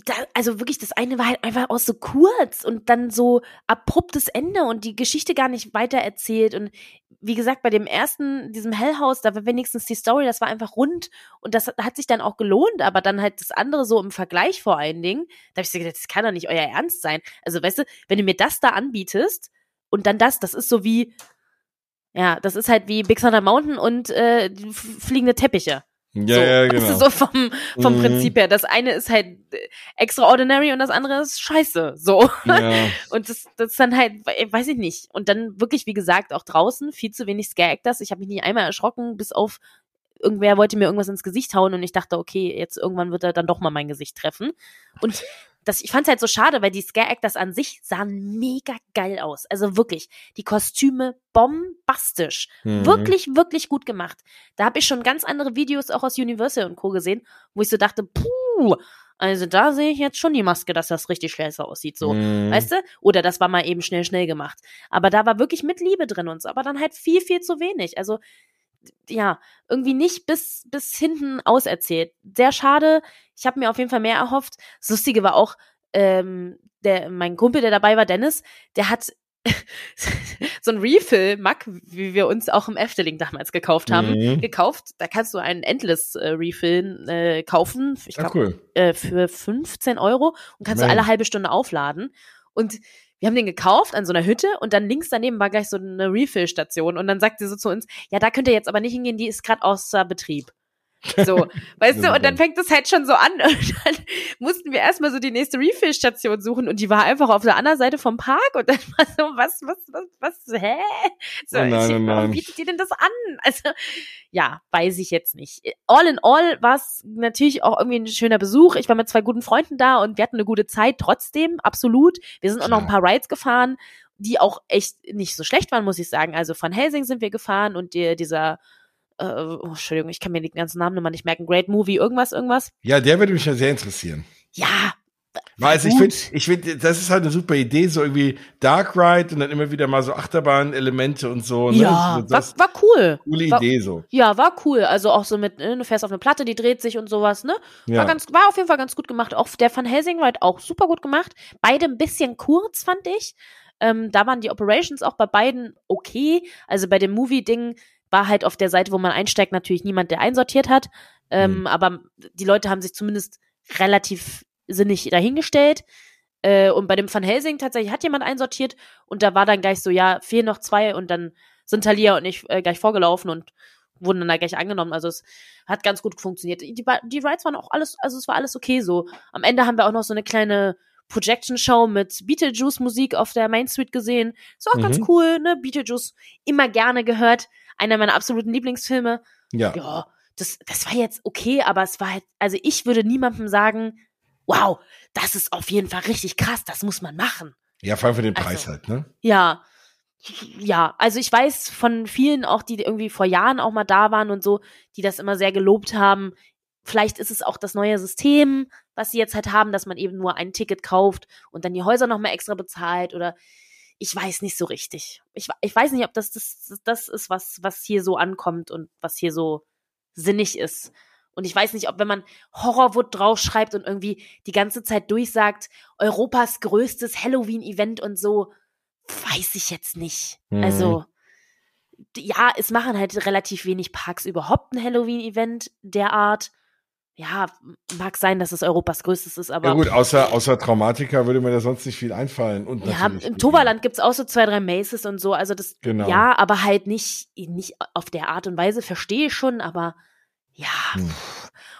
[SPEAKER 2] da, also wirklich, das eine war halt einfach auch so kurz und dann so abruptes Ende und die Geschichte gar nicht weiter erzählt. Und wie gesagt, bei dem ersten, diesem Hell House, da war wenigstens die Story, das war einfach rund und das hat sich dann auch gelohnt, aber dann halt das andere so im Vergleich vor allen Dingen, da habe ich gesagt, das kann doch nicht euer Ernst sein. Also weißt du, wenn du mir das da anbietest und dann das, das ist so wie, ja, das ist halt wie Big Thunder Mountain und äh, fliegende Teppiche.
[SPEAKER 1] Ja, so, ja, genau.
[SPEAKER 2] Also so vom, vom mhm. Prinzip her. Das eine ist halt äh, extraordinary und das andere ist scheiße. So. Ja. Und das, das ist dann halt, weiß ich nicht. Und dann wirklich, wie gesagt, auch draußen viel zu wenig Scare-Actors. Ich habe mich nie einmal erschrocken, bis auf irgendwer wollte mir irgendwas ins Gesicht hauen und ich dachte, okay, jetzt irgendwann wird er dann doch mal mein Gesicht treffen. Und das, ich fand es halt so schade, weil die Scare Actors an sich sahen mega geil aus. Also wirklich, die Kostüme bombastisch. Mhm. Wirklich, wirklich gut gemacht. Da habe ich schon ganz andere Videos auch aus Universal und Co. gesehen, wo ich so dachte, puh, also da sehe ich jetzt schon die Maske, dass das richtig scheiße aussieht, so, mhm. weißt du? Oder das war mal eben schnell, schnell gemacht. Aber da war wirklich mit Liebe drin und so, aber dann halt viel, viel zu wenig. Also ja, irgendwie nicht bis, bis hinten auserzählt. Sehr schade. Ich habe mir auf jeden Fall mehr erhofft. Das Lustige war auch, ähm, der, mein Kumpel, der dabei war, Dennis, der hat so ein Refill-Mack, wie wir uns auch im Efteling damals gekauft haben, mhm. gekauft. Da kannst du einen Endless äh, Refill äh, kaufen. Ich glaube, ah, cool. äh, für 15 Euro und kannst Man. du alle halbe Stunde aufladen. Und wir haben den gekauft an so einer Hütte und dann links daneben war gleich so eine Refill-Station und dann sagt sie so zu uns, ja, da könnt ihr jetzt aber nicht hingehen, die ist gerade außer Betrieb. So, weißt du, und dann fängt es halt schon so an. Und dann mussten wir erstmal so die nächste Refill-Station suchen und die war einfach auf der anderen Seite vom Park und dann war so, was, was, was, was, hä? So, oh nein, ich, oh warum bietet ihr denn das an? Also, ja, weiß ich jetzt nicht. All in all war es natürlich auch irgendwie ein schöner Besuch. Ich war mit zwei guten Freunden da und wir hatten eine gute Zeit trotzdem, absolut. Wir sind auch noch ein paar Rides gefahren die auch echt nicht so schlecht waren, muss ich sagen. Also von Helsing sind wir gefahren und die, dieser äh, oh, Entschuldigung, ich kann mir den ganzen Namen nochmal nicht merken, Great Movie, irgendwas, irgendwas.
[SPEAKER 1] Ja, der würde mich ja sehr interessieren.
[SPEAKER 2] Ja.
[SPEAKER 1] Weil ich finde, ich finde, das ist halt eine super Idee, so irgendwie Dark Ride und dann immer wieder mal so Achterbahn-Elemente und so.
[SPEAKER 2] Ne? Ja, das war, war cool.
[SPEAKER 1] Coole
[SPEAKER 2] war,
[SPEAKER 1] Idee so.
[SPEAKER 2] Ja, war cool. Also auch so mit, ne, du fährst auf eine Platte, die dreht sich und sowas, ne? War ja. ganz, war auf jeden Fall ganz gut gemacht. Auch der Van Helsing Ride auch super gut gemacht. Beide ein bisschen kurz, fand ich. Ähm, da waren die Operations auch bei beiden okay. Also bei dem Movie-Ding war halt auf der Seite, wo man einsteigt, natürlich niemand, der einsortiert hat. Ähm, mhm. Aber die Leute haben sich zumindest relativ sinnig dahingestellt. Äh, und bei dem Van Helsing tatsächlich hat jemand einsortiert und da war dann gleich so, ja, fehlen noch zwei und dann sind Talia und ich äh, gleich vorgelaufen und wurden dann da gleich angenommen. Also es hat ganz gut funktioniert. Die, die Rides waren auch alles, also es war alles okay so. Am Ende haben wir auch noch so eine kleine Projection Show mit Beetlejuice Musik auf der Main Street gesehen. Ist auch mhm. ganz cool, ne? Beetlejuice immer gerne gehört einer meiner absoluten Lieblingsfilme.
[SPEAKER 1] Ja.
[SPEAKER 2] Ja, das, das war jetzt okay, aber es war halt, also ich würde niemandem sagen, wow, das ist auf jeden Fall richtig krass, das muss man machen.
[SPEAKER 1] Ja, vor allem für den Preis also, halt, ne?
[SPEAKER 2] Ja. Ja, also ich weiß von vielen auch, die irgendwie vor Jahren auch mal da waren und so, die das immer sehr gelobt haben. Vielleicht ist es auch das neue System, was sie jetzt halt haben, dass man eben nur ein Ticket kauft und dann die Häuser nochmal extra bezahlt oder ich weiß nicht so richtig. Ich, ich weiß nicht, ob das, das das ist, was, was hier so ankommt und was hier so sinnig ist. Und ich weiß nicht, ob wenn man Horrorwood draufschreibt und irgendwie die ganze Zeit durchsagt, Europas größtes Halloween-Event und so, weiß ich jetzt nicht. Mhm. Also, ja, es machen halt relativ wenig Parks überhaupt ein Halloween-Event der Art ja, mag sein, dass es Europas größtes ist, aber.
[SPEAKER 1] Ja gut, außer, außer Traumatiker würde mir da sonst nicht viel einfallen. Und
[SPEAKER 2] ja, im Toverland gibt's auch so zwei, drei Maces und so, also das, genau. ja, aber halt nicht, nicht auf der Art und Weise, verstehe ich schon, aber ja. Hm.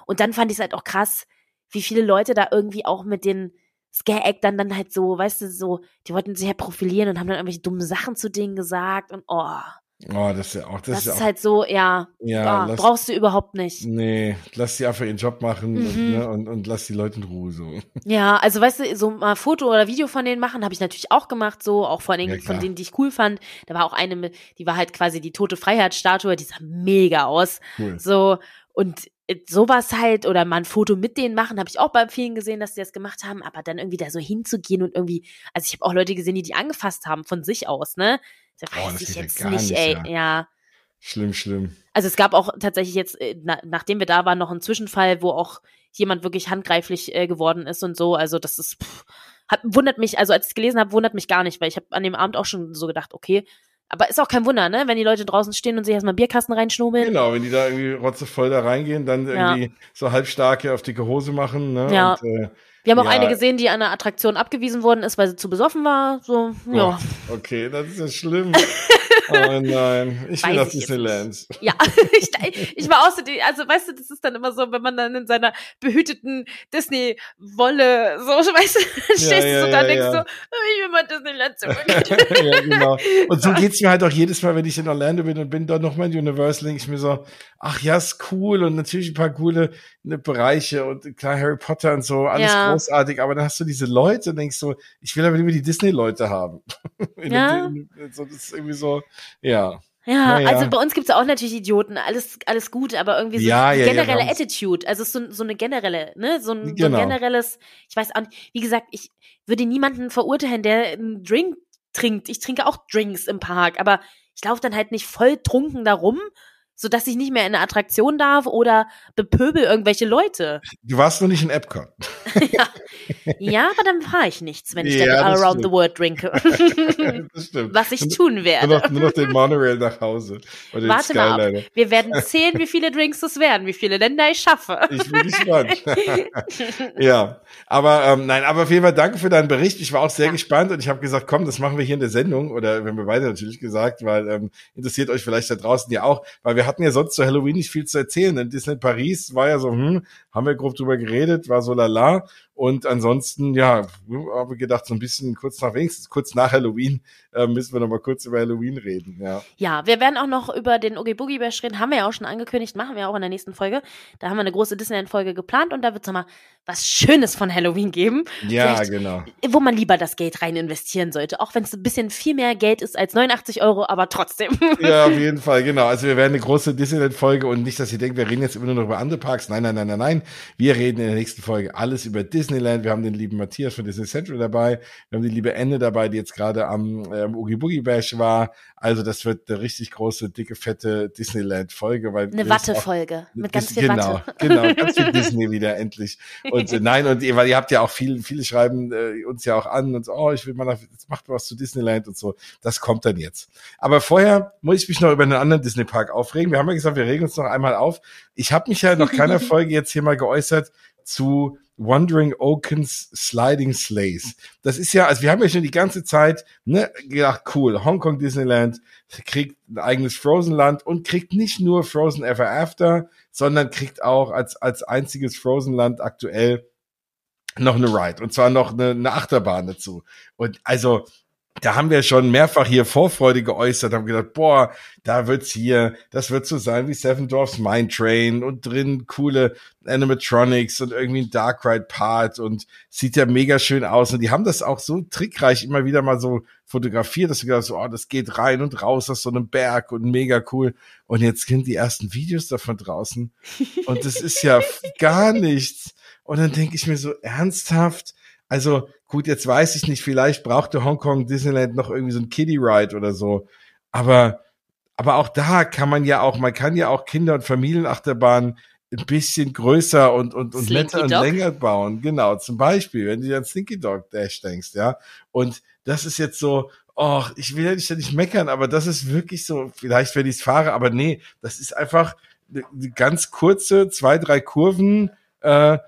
[SPEAKER 2] Und dann fand ich es halt auch krass, wie viele Leute da irgendwie auch mit den Scare-Actern dann halt so, weißt du, so, die wollten sich halt profilieren und haben dann irgendwelche dummen Sachen zu denen gesagt und oh.
[SPEAKER 1] Oh, das ist ja auch.
[SPEAKER 2] Das, das
[SPEAKER 1] ist,
[SPEAKER 2] ist halt so, ja.
[SPEAKER 1] Ja,
[SPEAKER 2] oh, lass, brauchst du überhaupt nicht.
[SPEAKER 1] Nee, lass die einfach ihren Job machen mhm. und, ne, und, und lass die Leute in Ruhe so.
[SPEAKER 2] Ja, also weißt du, so mal Foto oder Video von denen machen, habe ich natürlich auch gemacht, so, auch vor allem ja, von denen, die ich cool fand. Da war auch eine, die war halt quasi die tote Freiheitsstatue, die sah mega aus. Cool. So, und sowas halt oder mal ein Foto mit denen machen, habe ich auch bei vielen gesehen, dass die das gemacht haben, aber dann irgendwie da so hinzugehen und irgendwie, also ich habe auch Leute gesehen, die die angefasst haben von sich aus, ne? Da weiß oh, ich jetzt nicht, nicht, ey. Ja. ja.
[SPEAKER 1] Schlimm, schlimm.
[SPEAKER 2] Also es gab auch tatsächlich jetzt, äh, na, nachdem wir da waren, noch einen Zwischenfall, wo auch jemand wirklich handgreiflich äh, geworden ist und so. Also das ist, pff, hat, wundert mich, also als ich es gelesen habe, wundert mich gar nicht, weil ich habe an dem Abend auch schon so gedacht, okay, Aber ist auch kein Wunder, ne? Wenn die Leute draußen stehen und sich erstmal Bierkasten reinschnobeln.
[SPEAKER 1] Genau, wenn die da irgendwie rotzevoll da reingehen, dann irgendwie ja. so halbstarke auf dicke Hose machen, ne?
[SPEAKER 2] Ja. Und, äh, wir haben auch ja. eine gesehen, die an einer Attraktion abgewiesen worden ist, weil sie zu besoffen war. So, ja.
[SPEAKER 1] okay, das ist ja schlimm. Oh nein, ich will nach Disneyland.
[SPEAKER 2] Ja, ich, ich war auch so, die, also weißt du, das ist dann immer so, wenn man dann in seiner behüteten Disney-Wolle so, weißt du, stehst ja, du so da ja, denkst so, oh, ich will mal Disneyland zurück.
[SPEAKER 1] ja, genau. Und so geht's mir halt auch jedes Mal, wenn ich in Orlando bin und bin dort nochmal in Universal, denke ich mir so, ach ja, ist cool und natürlich ein paar coole ne, Bereiche und klar Harry Potter und so, alles großartig, aber dann hast du diese Leute und denkst so, ich will aber lieber die Disney-Leute haben. ja. so, das ist irgendwie so, ja.
[SPEAKER 2] Ja, ja, also bei uns gibt's auch natürlich Idioten, alles, alles gut, aber irgendwie so
[SPEAKER 1] ja,
[SPEAKER 2] eine
[SPEAKER 1] ja,
[SPEAKER 2] generelle ja, Attitude, also so, so eine generelle, ne, so ein, genau. so ein genau. generelles, ich weiß auch nicht, wie gesagt, ich würde niemanden verurteilen, der einen Drink trinkt. Ich trinke auch Drinks im Park, aber ich laufe dann halt nicht voll trunken darum so dass ich nicht mehr in eine Attraktion darf oder bepöbel irgendwelche Leute.
[SPEAKER 1] Du warst noch nicht in Epcot.
[SPEAKER 2] ja. ja, aber dann fahre ich nichts, wenn ich ja, dann All Around the World trinke. das stimmt. Was ich tun werde.
[SPEAKER 1] Nur noch, nur noch den Monorail nach Hause.
[SPEAKER 2] Oder Warte mal ab. Wir werden sehen, wie viele Drinks es werden, wie viele Länder ich schaffe.
[SPEAKER 1] Ich bin gespannt. ja, aber ähm, nein, aber auf jeden Fall danke für deinen Bericht. Ich war auch sehr ja. gespannt und ich habe gesagt, komm, das machen wir hier in der Sendung oder wenn wir beide natürlich gesagt, weil ähm, interessiert euch vielleicht da draußen ja auch, weil wir hatten ja sonst zu Halloween nicht viel zu erzählen. Denn Disney Paris war ja so, hm, haben wir grob drüber geredet, war so lala. Und ansonsten, ja, habe ich gedacht, so ein bisschen kurz nach wenigstens kurz nach Halloween äh, müssen wir noch mal kurz über Halloween reden. Ja,
[SPEAKER 2] ja wir werden auch noch über den Oogie Boogie Bash reden. Haben wir ja auch schon angekündigt, machen wir auch in der nächsten Folge. Da haben wir eine große Disneyland-Folge geplant und da wird es nochmal was Schönes von Halloween geben.
[SPEAKER 1] Ja, Vielleicht, genau.
[SPEAKER 2] Wo man lieber das Geld rein investieren sollte. Auch wenn es ein bisschen viel mehr Geld ist als 89 Euro, aber trotzdem.
[SPEAKER 1] Ja, auf jeden Fall, genau. Also wir werden eine große Disneyland-Folge und nicht, dass ihr denkt, wir reden jetzt immer nur noch über andere Parks. Nein, nein, nein, nein, nein. Wir reden in der nächsten Folge alles über Disneyland. Wir haben den lieben Matthias von Disney Central dabei. Wir haben die liebe Ende dabei, die jetzt gerade am ähm, Oogie Boogie Bash war. Also das wird eine richtig große, dicke, fette Disneyland-Folge. weil
[SPEAKER 2] Eine Watte-Folge mit ganz viel
[SPEAKER 1] genau,
[SPEAKER 2] Watte.
[SPEAKER 1] Genau, ganz viel Disney wieder endlich. Und äh, nein, und weil ihr habt ja auch viel, viele schreiben äh, uns ja auch an und so, oh, ich will mal nach, jetzt macht was zu Disneyland und so. Das kommt dann jetzt. Aber vorher muss ich mich noch über einen anderen Disney-Park aufregen. Wir haben ja gesagt, wir regen uns noch einmal auf. Ich habe mich ja noch keiner Folge jetzt hier mal geäußert zu Wandering Oakens Sliding Sleighs. Das ist ja, also wir haben ja schon die ganze Zeit ne, gedacht, cool, Hongkong Disneyland kriegt ein eigenes Frozen Land und kriegt nicht nur Frozen Ever After, sondern kriegt auch als, als einziges Frozen Land aktuell noch eine Ride und zwar noch eine, eine Achterbahn dazu. Und also da haben wir schon mehrfach hier Vorfreude geäußert, haben gedacht, boah, da wird's hier, das wird so sein wie Seven Dwarfs Mine Train und drin coole Animatronics und irgendwie ein Dark Ride Part und sieht ja mega schön aus. Und die haben das auch so trickreich immer wieder mal so fotografiert, dass du gedacht so, oh, das geht rein und raus aus so einem Berg und mega cool. Und jetzt sind die ersten Videos davon draußen. Und das ist ja gar nichts. Und dann denke ich mir so ernsthaft, also gut, jetzt weiß ich nicht, vielleicht brauchte Hongkong Disneyland noch irgendwie so ein Kiddie Ride oder so. Aber, aber auch da kann man ja auch, man kann ja auch Kinder- und Familienachterbahnen ein bisschen größer und, und, und netter und länger bauen. Genau, zum Beispiel, wenn du an Slinky Dog Dash denkst, ja. Und das ist jetzt so, oh, ich will ja nicht, nicht meckern, aber das ist wirklich so, vielleicht wenn ich es fahre, aber nee, das ist einfach eine ganz kurze, zwei, drei Kurven, äh,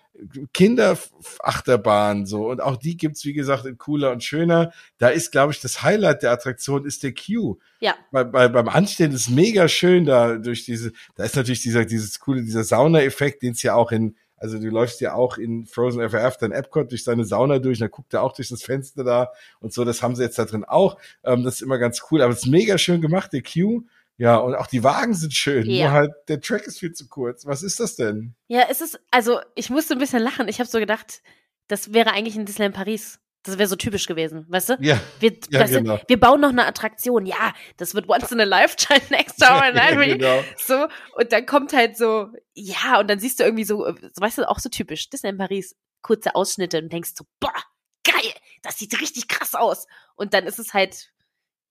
[SPEAKER 1] Kinderachterbahn so und auch die gibt's wie gesagt in cooler und schöner. Da ist glaube ich das Highlight der Attraktion ist der Queue.
[SPEAKER 2] Ja.
[SPEAKER 1] Bei, bei, beim Anstehen ist mega schön da durch diese da ist natürlich dieser dieses coole dieser Sauna Effekt, den es ja auch in also du läufst ja auch in Frozen Ever After in Epcot durch seine Sauna durch, und da guckt er auch durch das Fenster da und so, das haben sie jetzt da drin auch. Ähm, das ist immer ganz cool, aber es ist mega schön gemacht, der Queue. Ja, und auch die Wagen sind schön, ja. nur halt der Track ist viel zu kurz. Was ist das denn?
[SPEAKER 2] Ja, es ist, also ich musste ein bisschen lachen. Ich habe so gedacht, das wäre eigentlich in Disneyland Paris. Das wäre so typisch gewesen, weißt du?
[SPEAKER 1] Ja.
[SPEAKER 2] Wir,
[SPEAKER 1] ja, weißt
[SPEAKER 2] genau. wir bauen noch eine Attraktion. Ja, das wird once in a lifetime, extraordinary. ja, genau. So, und dann kommt halt so, ja, und dann siehst du irgendwie so, so, weißt du, auch so typisch, Disneyland Paris, kurze Ausschnitte und denkst so, boah, geil, das sieht richtig krass aus. Und dann ist es halt,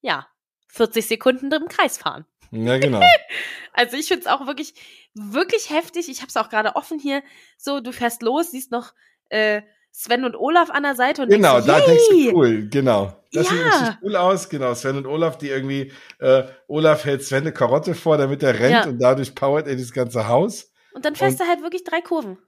[SPEAKER 2] ja, 40 Sekunden im Kreis fahren.
[SPEAKER 1] Ja, genau.
[SPEAKER 2] also ich finde es auch wirklich, wirklich heftig. Ich habe es auch gerade offen hier. So, du fährst los, siehst noch äh, Sven und Olaf an der Seite und
[SPEAKER 1] genau,
[SPEAKER 2] denkst,
[SPEAKER 1] da denkst du cool, genau. Das ja. sieht richtig cool aus. Genau, Sven und Olaf, die irgendwie, äh, Olaf hält Sven eine Karotte vor, damit er rennt ja. und dadurch powert er das ganze Haus.
[SPEAKER 2] Und dann fährst und, du halt wirklich drei Kurven.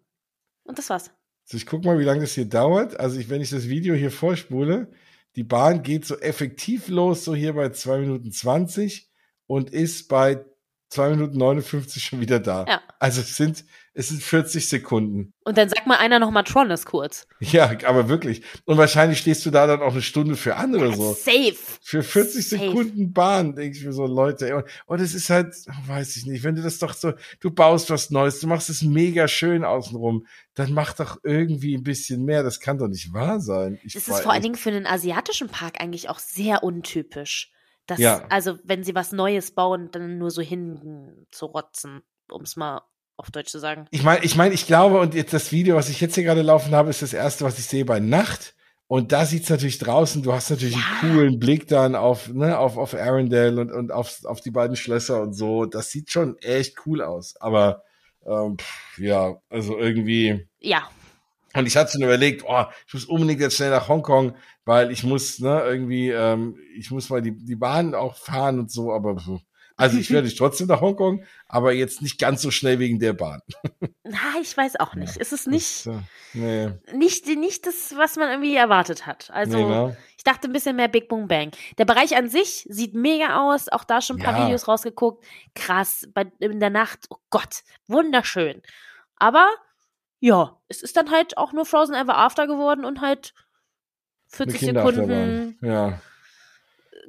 [SPEAKER 2] Und das war's.
[SPEAKER 1] So, ich guck mal, wie lange das hier dauert. Also ich, wenn ich das Video hier vorspule, die Bahn geht so effektiv los, so hier bei zwei Minuten zwanzig und ist bei zwei Minuten 59 schon wieder da. Ja. Also es sind es sind 40 Sekunden.
[SPEAKER 2] Und dann sagt mal einer noch mal Tronus kurz.
[SPEAKER 1] Ja, aber wirklich. Und wahrscheinlich stehst du da dann auch eine Stunde für andere ja, so.
[SPEAKER 2] Safe.
[SPEAKER 1] Für 40 safe. Sekunden Bahn, denke ich mir so, Leute. Und es ist halt, weiß ich nicht, wenn du das doch so, du baust was Neues, du machst es mega schön außenrum, dann mach doch irgendwie ein bisschen mehr. Das kann doch nicht wahr sein.
[SPEAKER 2] Ich das ist vor allen Dingen für einen asiatischen Park eigentlich auch sehr untypisch. Das, ja. Also, wenn sie was Neues bauen, dann nur so hin zu rotzen, um es mal auf Deutsch zu sagen.
[SPEAKER 1] Ich meine, ich meine, ich glaube, und jetzt das Video, was ich jetzt hier gerade laufen habe, ist das erste, was ich sehe bei Nacht. Und da sieht's natürlich draußen, du hast natürlich ja. einen coolen Blick dann auf, ne, auf, auf Arendelle und, und auf, auf die beiden Schlösser und so. Das sieht schon echt cool aus. Aber ähm, ja, also irgendwie.
[SPEAKER 2] Ja.
[SPEAKER 1] Und ich hatte schon überlegt, oh, ich muss unbedingt jetzt schnell nach Hongkong, weil ich muss, ne, irgendwie, ähm, ich muss mal die, die Bahn auch fahren und so, aber also ich werde trotzdem nach Hongkong, aber jetzt nicht ganz so schnell wegen der Bahn.
[SPEAKER 2] Na, ich weiß auch nicht. Ja, es ist nicht, das, nee. nicht, nicht das, was man irgendwie erwartet hat. Also nee, ne? ich dachte ein bisschen mehr Big Boom Bang. Der Bereich an sich sieht mega aus. Auch da schon ein paar ja. Videos rausgeguckt. Krass. Bei, in der Nacht, oh Gott, wunderschön. Aber ja, es ist dann halt auch nur Frozen Ever After geworden und halt 40 Sekunden.
[SPEAKER 1] Ja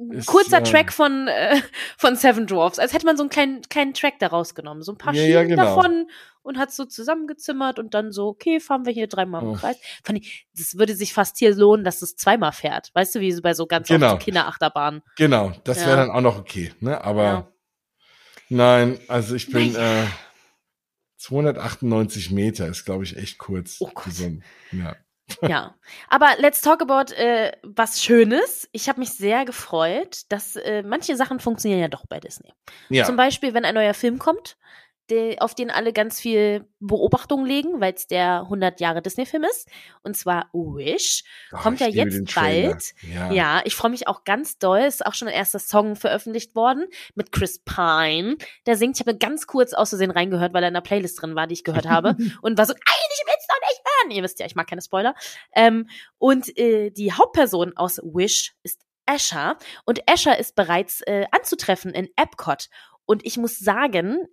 [SPEAKER 2] ist, kurzer äh, Track von, äh, von Seven Dwarfs, als hätte man so einen kleinen, kleinen Track da rausgenommen. So ein paar ja, Schienen ja, genau. davon und hat so zusammengezimmert und dann so, okay, fahren wir hier dreimal im oh. Kreis. Fand ich, das würde sich fast hier lohnen, dass es zweimal fährt. Weißt du, wie bei so ganz genau. Kinderachterbahnen.
[SPEAKER 1] Genau, das wäre dann auch noch okay, ne? Aber nein, also ich bin äh, 298 Meter ist, glaube ich, echt kurz. Oh Gott.
[SPEAKER 2] Ja ja, aber let's talk about äh, was Schönes. Ich habe mich sehr gefreut, dass äh, manche Sachen funktionieren ja doch bei Disney. Ja. Zum Beispiel, wenn ein neuer Film kommt, de, auf den alle ganz viel Beobachtung legen, weil es der 100 Jahre Disney-Film ist. Und zwar Wish. Oh, Kommt ja jetzt bald. Ja. ja, ich freue mich auch ganz doll. Ist auch schon ein erster Song veröffentlicht worden mit Chris Pine. Der singt. Ich habe ganz kurz aus Versehen reingehört, weil er in der Playlist drin war, die ich gehört habe. und war so, ich will's doch nicht hören. Ihr wisst ja, ich mag keine Spoiler. Ähm, und äh, die Hauptperson aus Wish ist Asher. Und Asher ist bereits äh, anzutreffen in Epcot. Und ich muss sagen,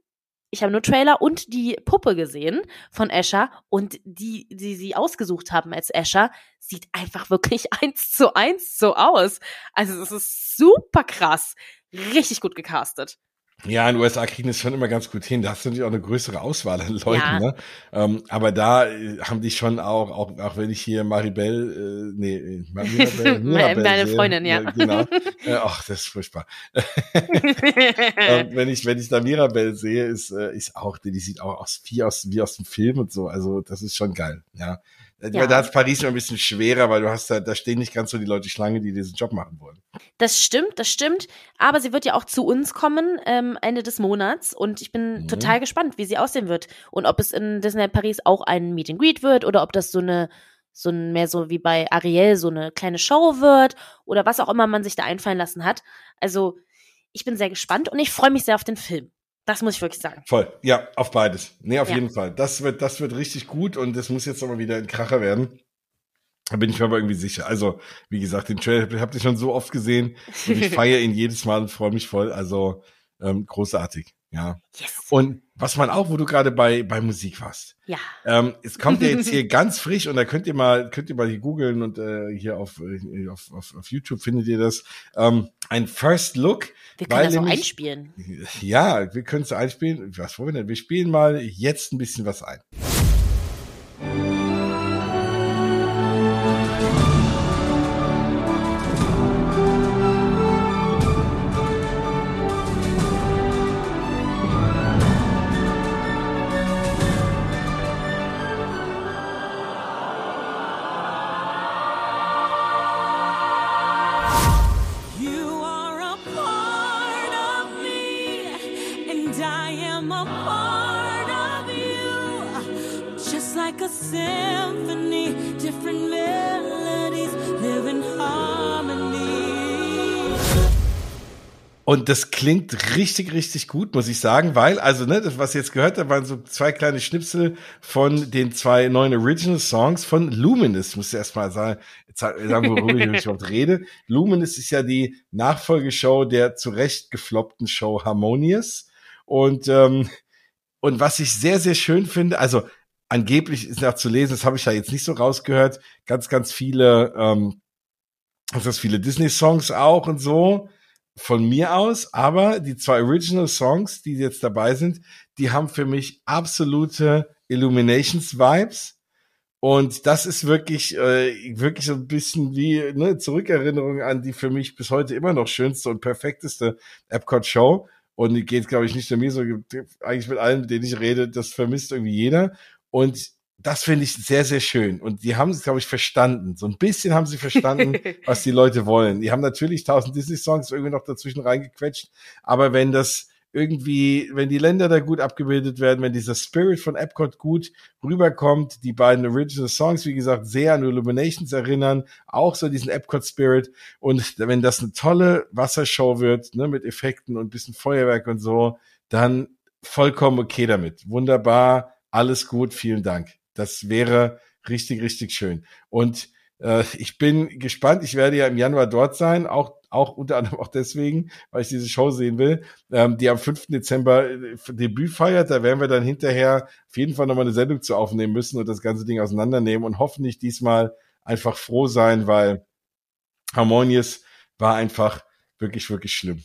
[SPEAKER 2] ich habe nur Trailer und die Puppe gesehen von Escher und die, die sie ausgesucht haben als Escher, sieht einfach wirklich eins zu eins so aus. Also es ist super krass. Richtig gut gecastet.
[SPEAKER 1] Ja, in den USA kriegen das schon immer ganz gut hin. Da hast du natürlich auch eine größere Auswahl an Leuten. Ja. Ne? Ähm, aber da äh, haben die schon auch, auch, auch wenn ich hier Maribel, äh, nee, äh, Maribel,
[SPEAKER 2] Mirabel meine sehe, Freundin, ja.
[SPEAKER 1] ja genau. Äh, ach, das ist furchtbar. ähm, wenn ich, wenn ich da Mirabel sehe, ist, äh, ist auch, die sieht auch aus wie aus wie aus dem Film und so. Also das ist schon geil. Ja. Ja. Da ist Paris immer ein bisschen schwerer, weil du hast da, da stehen nicht ganz so die Leute Schlange, die diesen Job machen wollen.
[SPEAKER 2] Das stimmt, das stimmt. Aber sie wird ja auch zu uns kommen ähm, Ende des Monats und ich bin mhm. total gespannt, wie sie aussehen wird und ob es in Disney Paris auch ein Meet and Greet wird oder ob das so eine so ein, mehr so wie bei Ariel so eine kleine Show wird oder was auch immer man sich da einfallen lassen hat. Also ich bin sehr gespannt und ich freue mich sehr auf den Film. Das muss ich wirklich sagen.
[SPEAKER 1] Voll. Ja, auf beides. Nee, auf ja. jeden Fall. Das wird, das wird richtig gut und das muss jetzt aber wieder ein Kracher werden. Da bin ich mir aber irgendwie sicher. Also, wie gesagt, den Trailer habt ihr schon so oft gesehen und ich feiere ihn jedes Mal und freue mich voll. Also, ähm, großartig. Ja. Yes. Und was man auch, wo du gerade bei, bei Musik warst.
[SPEAKER 2] Ja.
[SPEAKER 1] Ähm, es kommt ja jetzt hier ganz frisch und da könnt ihr mal, könnt ihr mal hier googeln und äh, hier auf, äh, auf, auf, auf YouTube findet ihr das. Ähm, ein First Look.
[SPEAKER 2] Wir können das nämlich, auch einspielen.
[SPEAKER 1] Ja, wir können es einspielen. Was wollen wir denn? Wir spielen mal jetzt ein bisschen was ein. Und das klingt richtig, richtig gut, muss ich sagen, weil, also, ne, das, was ihr jetzt gehört habt, waren so zwei kleine Schnipsel von den zwei neuen Original Songs von Luminous, muss ich erstmal sagen, sagen, worüber ich überhaupt rede. Luminous ist ja die Nachfolgeshow der zurecht gefloppten Show Harmonious. Und, ähm, und was ich sehr, sehr schön finde, also angeblich ist nach zu lesen, das habe ich ja jetzt nicht so rausgehört, ganz, ganz viele, ähm, ganz viele Disney-Songs auch und so von mir aus, aber die zwei Original Songs, die jetzt dabei sind, die haben für mich absolute Illuminations Vibes. Und das ist wirklich, äh, wirklich so ein bisschen wie ne, Zurückerinnerung an die für mich bis heute immer noch schönste und perfekteste Epcot Show. Und die geht, glaube ich, nicht nur mir so, eigentlich mit allen, mit denen ich rede, das vermisst irgendwie jeder. Und das finde ich sehr, sehr schön. Und die haben es, glaube ich, verstanden. So ein bisschen haben sie verstanden, was die Leute wollen. Die haben natürlich tausend Disney-Songs irgendwie noch dazwischen reingequetscht. Aber wenn das irgendwie, wenn die Länder da gut abgebildet werden, wenn dieser Spirit von Epcot gut rüberkommt, die beiden Original Songs, wie gesagt, sehr an Illuminations erinnern, auch so diesen Epcot Spirit. Und wenn das eine tolle Wassershow wird, ne, mit Effekten und bisschen Feuerwerk und so, dann vollkommen okay damit. Wunderbar, alles gut, vielen Dank. Das wäre richtig, richtig schön. Und äh, ich bin gespannt. Ich werde ja im Januar dort sein, auch auch unter anderem auch deswegen, weil ich diese Show sehen will, ähm, die am 5. Dezember äh, Debüt feiert. Da werden wir dann hinterher auf jeden Fall nochmal eine Sendung zu aufnehmen müssen und das ganze Ding auseinandernehmen und hoffentlich diesmal einfach froh sein, weil Harmonious war einfach wirklich, wirklich schlimm.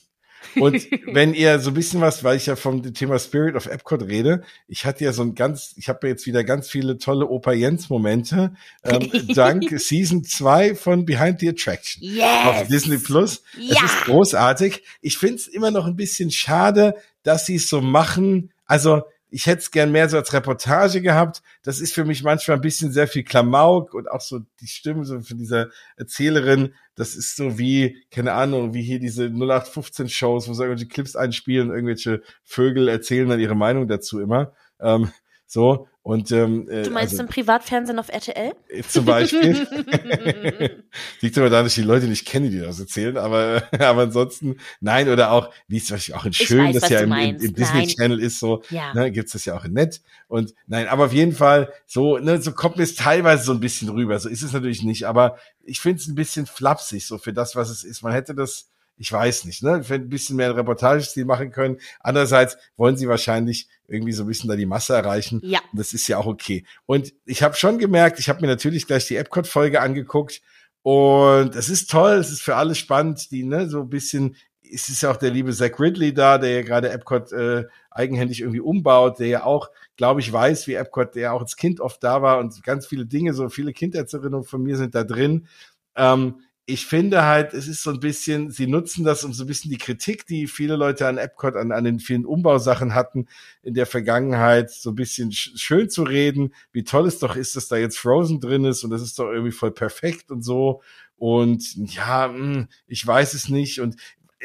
[SPEAKER 1] Und wenn ihr so ein bisschen was, weil ich ja vom Thema Spirit of Epcot rede, ich hatte ja so ein ganz, ich habe jetzt wieder ganz viele tolle Opa Jens Momente, ähm, dank Season 2 von Behind the Attraction
[SPEAKER 2] yes.
[SPEAKER 1] auf Disney Plus. Ja. Es ist großartig. Ich finde es immer noch ein bisschen schade, dass sie es so machen. Also ich hätte es gern mehr so als Reportage gehabt. Das ist für mich manchmal ein bisschen sehr viel Klamauk und auch so die Stimme so von dieser Erzählerin. Das ist so wie, keine Ahnung, wie hier diese 0815 Shows, wo sie irgendwelche Clips einspielen, irgendwelche Vögel erzählen dann ihre Meinung dazu immer. Ähm, so, und, ähm,
[SPEAKER 2] äh, du meinst also, im Privatfernsehen auf RTL?
[SPEAKER 1] Äh, zum Beispiel. Liegt aber da, dass ich die Leute nicht kenne, die das erzählen, aber, aber ansonsten, nein, oder auch, wie es Beispiel auch in Schön, weiß, das ja im, im, im Disney Channel ist, so, ja. ne, gibt's das ja auch in Nett. Und nein, aber auf jeden Fall, so, ne, so kommt mir es teilweise so ein bisschen rüber. So ist es natürlich nicht, aber ich finde es ein bisschen flapsig, so für das, was es ist. Man hätte das, ich weiß nicht, ne? Ein bisschen mehr Reportagestil machen können. Andererseits wollen sie wahrscheinlich irgendwie so ein bisschen da die Masse erreichen.
[SPEAKER 2] Ja.
[SPEAKER 1] Und das ist ja auch okay. Und ich habe schon gemerkt, ich habe mir natürlich gleich die Epcot-Folge angeguckt und es ist toll, es ist für alle spannend, die ne, so ein bisschen, es ist ja auch der liebe Zach Ridley da, der ja gerade Epcot äh, eigenhändig irgendwie umbaut, der ja auch, glaube ich, weiß, wie Epcot, der auch als Kind oft da war und ganz viele Dinge, so viele Kindheitserinnerungen von mir sind da drin. Ähm, ich finde halt, es ist so ein bisschen, sie nutzen das, um so ein bisschen die Kritik, die viele Leute an Epcot, an, an den vielen Umbausachen hatten in der Vergangenheit, so ein bisschen schön zu reden, wie toll es doch ist, dass da jetzt Frozen drin ist und das ist doch irgendwie voll perfekt und so. Und ja, hm, ich weiß es nicht. Und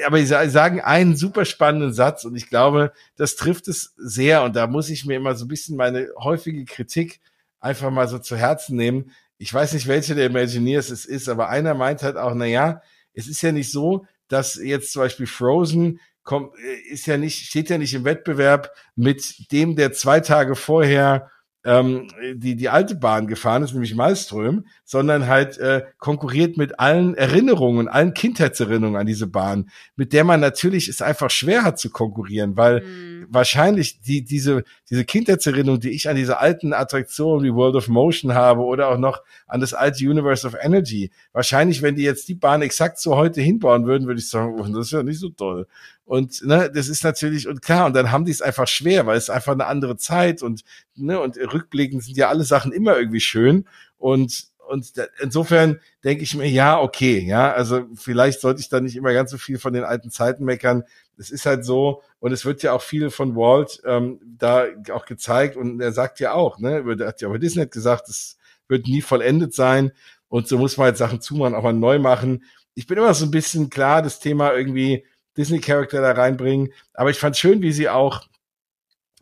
[SPEAKER 1] aber sie sagen einen super spannenden Satz und ich glaube, das trifft es sehr. Und da muss ich mir immer so ein bisschen meine häufige Kritik einfach mal so zu Herzen nehmen ich weiß nicht, welche der Imagineers es ist, aber einer meint halt auch, na ja, es ist ja nicht so, dass jetzt zum Beispiel Frozen kommt, äh, ist ja nicht, steht ja nicht im Wettbewerb mit dem, der zwei Tage vorher ähm, die, die alte Bahn gefahren ist, nämlich Malström, sondern halt äh, konkurriert mit allen Erinnerungen, allen Kindheitserinnerungen an diese Bahn, mit der man natürlich es einfach schwer hat zu konkurrieren, weil mhm. Wahrscheinlich die, diese, diese Kindheitserinnerung, die ich an diese alten Attraktionen wie World of Motion habe oder auch noch an das alte Universe of Energy, wahrscheinlich, wenn die jetzt die Bahn exakt so heute hinbauen würden, würde ich sagen, oh, das ist ja nicht so toll. Und ne, das ist natürlich, und klar, und dann haben die es einfach schwer, weil es einfach eine andere Zeit und, ne, und rückblickend sind ja alle Sachen immer irgendwie schön. Und, und insofern denke ich mir, ja, okay, ja, also vielleicht sollte ich da nicht immer ganz so viel von den alten Zeiten meckern. Es ist halt so, und es wird ja auch viel von Walt ähm, da auch gezeigt, und er sagt ja auch, ne, er hat ja aber Disney gesagt, es wird nie vollendet sein. Und so muss man jetzt Sachen zumachen, auch mal neu machen. Ich bin immer so ein bisschen klar, das Thema irgendwie, Disney-Charakter da reinbringen. Aber ich fand schön, wie sie auch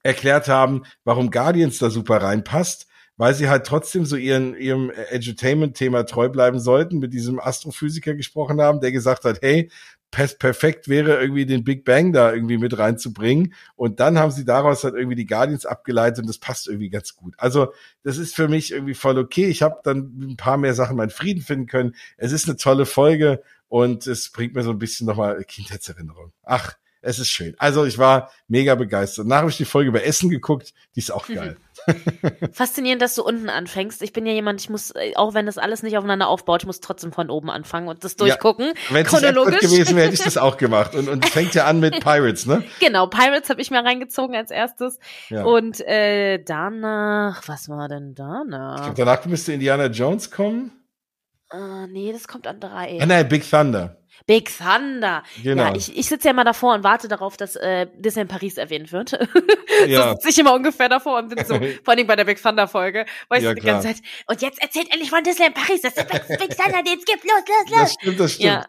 [SPEAKER 1] erklärt haben, warum Guardians da super reinpasst, weil sie halt trotzdem so ihren, ihrem Edutainment-Thema treu bleiben sollten, mit diesem Astrophysiker gesprochen haben, der gesagt hat, hey, perfekt wäre, irgendwie den Big Bang da irgendwie mit reinzubringen. Und dann haben sie daraus halt irgendwie die Guardians abgeleitet und das passt irgendwie ganz gut. Also das ist für mich irgendwie voll okay. Ich habe dann ein paar mehr Sachen meinen Frieden finden können. Es ist eine tolle Folge und es bringt mir so ein bisschen nochmal Kindheitserinnerung. Ach, es ist schön. Also ich war mega begeistert. Nachher habe ich die Folge über Essen geguckt, die ist auch geil.
[SPEAKER 2] Faszinierend, dass du unten anfängst. Ich bin ja jemand, ich muss, äh, auch wenn das alles nicht aufeinander aufbaut, ich muss trotzdem von oben anfangen und das durchgucken. Ja,
[SPEAKER 1] wenn es chronologisch gewesen wäre, hätte ich das auch gemacht. Und, und fängt ja an mit Pirates, ne?
[SPEAKER 2] Genau, Pirates habe ich mal reingezogen als erstes. Ja. Und äh, danach, was war denn danach? Ich
[SPEAKER 1] glaub, danach müsste Indiana Jones kommen.
[SPEAKER 2] Uh, nee, das kommt an drei.
[SPEAKER 1] Ah, nein, Big Thunder.
[SPEAKER 2] Big Thunder. Genau. Ja, ich, ich sitze ja immer davor und warte darauf, dass äh, Disney in Paris erwähnt wird. Ja. so sitze ich immer ungefähr davor und bin so, vor allem bei der Big Thunder Folge, weißt ja, du, die klar. ganze Zeit, und jetzt erzählt endlich von Disney in Paris, das ist Big Thunder, den es gibt, los, los, los.
[SPEAKER 1] Das stimmt, das stimmt. Ja.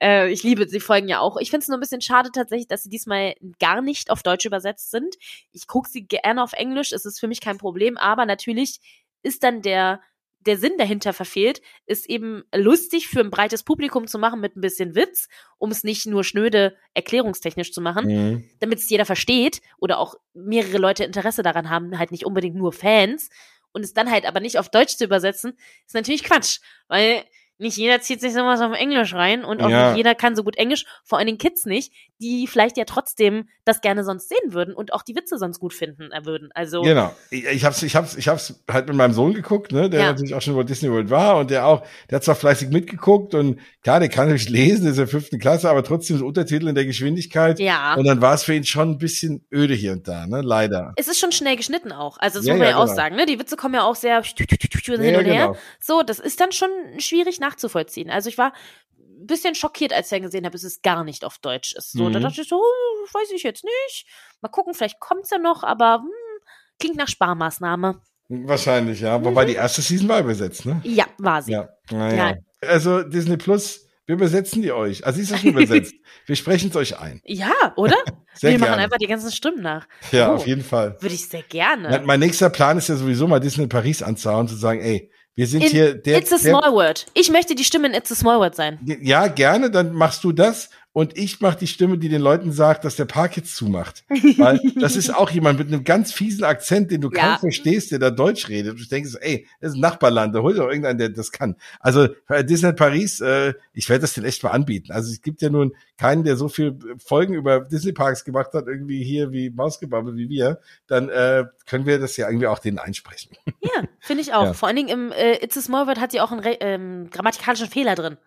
[SPEAKER 2] äh, ich liebe die Folgen ja auch. Ich finde es nur ein bisschen schade tatsächlich, dass sie diesmal gar nicht auf Deutsch übersetzt sind. Ich gucke sie gerne auf Englisch, es ist für mich kein Problem, aber natürlich ist dann der der Sinn dahinter verfehlt, ist eben lustig für ein breites Publikum zu machen mit ein bisschen Witz, um es nicht nur schnöde erklärungstechnisch zu machen, mhm. damit es jeder versteht oder auch mehrere Leute Interesse daran haben, halt nicht unbedingt nur Fans und es dann halt aber nicht auf Deutsch zu übersetzen, ist natürlich Quatsch, weil nicht jeder zieht sich sowas auf Englisch rein und auch ja. nicht jeder kann so gut Englisch, vor allen Dingen Kids nicht, die vielleicht ja trotzdem das gerne sonst sehen würden und auch die Witze sonst gut finden äh, würden. Also
[SPEAKER 1] genau. Ich, ich hab's, ich hab's, ich hab's halt mit meinem Sohn geguckt, ne, der ja. natürlich auch schon über Disney World war und der auch, der hat zwar fleißig mitgeguckt und klar, der kann natürlich lesen, ist in der fünften Klasse, aber trotzdem so Untertitel in der Geschwindigkeit.
[SPEAKER 2] Ja.
[SPEAKER 1] Und dann war es für ihn schon ein bisschen öde hier und da, ne, leider.
[SPEAKER 2] Es ist schon schnell geschnitten auch. Also das ja, muss man ja, ja genau. auch sagen, ne, die Witze kommen ja auch sehr hin und her. Genau. So, das ist dann schon schwierig nachzuvollziehen. Also ich war ein bisschen schockiert, als ich dann gesehen habe, dass es gar nicht auf Deutsch ist. So, mhm. da dachte ich so, oh, weiß ich jetzt nicht. Mal gucken, vielleicht kommt's ja noch, aber hm, klingt nach Sparmaßnahme.
[SPEAKER 1] Wahrscheinlich, ja. Mhm. Wobei die erste Season war übersetzt, ne?
[SPEAKER 2] Ja, war sie.
[SPEAKER 1] Ja. Naja. Ja. Also Disney Plus, wir übersetzen die euch. Also ist das schon übersetzt. wir sprechen es euch ein.
[SPEAKER 2] Ja, oder? sehr wir gerne. machen einfach die ganzen Stimmen nach.
[SPEAKER 1] Ja, oh, auf jeden Fall.
[SPEAKER 2] Würde ich sehr gerne.
[SPEAKER 1] Mein nächster Plan ist ja sowieso mal Disney Paris anzuhauen, zu sagen, ey, wir sind in, hier
[SPEAKER 2] der. It's a small der, word. Ich möchte die Stimme in It's a small word sein.
[SPEAKER 1] Ja, gerne, dann machst du das und ich mache die Stimme, die den Leuten sagt, dass der Park jetzt zumacht. Weil das ist auch jemand mit einem ganz fiesen Akzent, den du ja. kaum verstehst, der da Deutsch redet. Du denkst, ey, das ist ein Nachbarland, da hol doch irgendeinen, der das kann. Also Disney Paris, äh, ich werde das den echt mal anbieten. Also es gibt ja nun keinen, der so viel Folgen über Disney Parks gemacht hat, irgendwie hier wie Mausgebabbel wie wir. Dann äh, können wir das ja irgendwie auch denen einsprechen.
[SPEAKER 2] Ja, finde ich auch. Ja. Vor allen Dingen im äh, It's a Small Word hat sie auch einen ähm, grammatikalischen Fehler drin.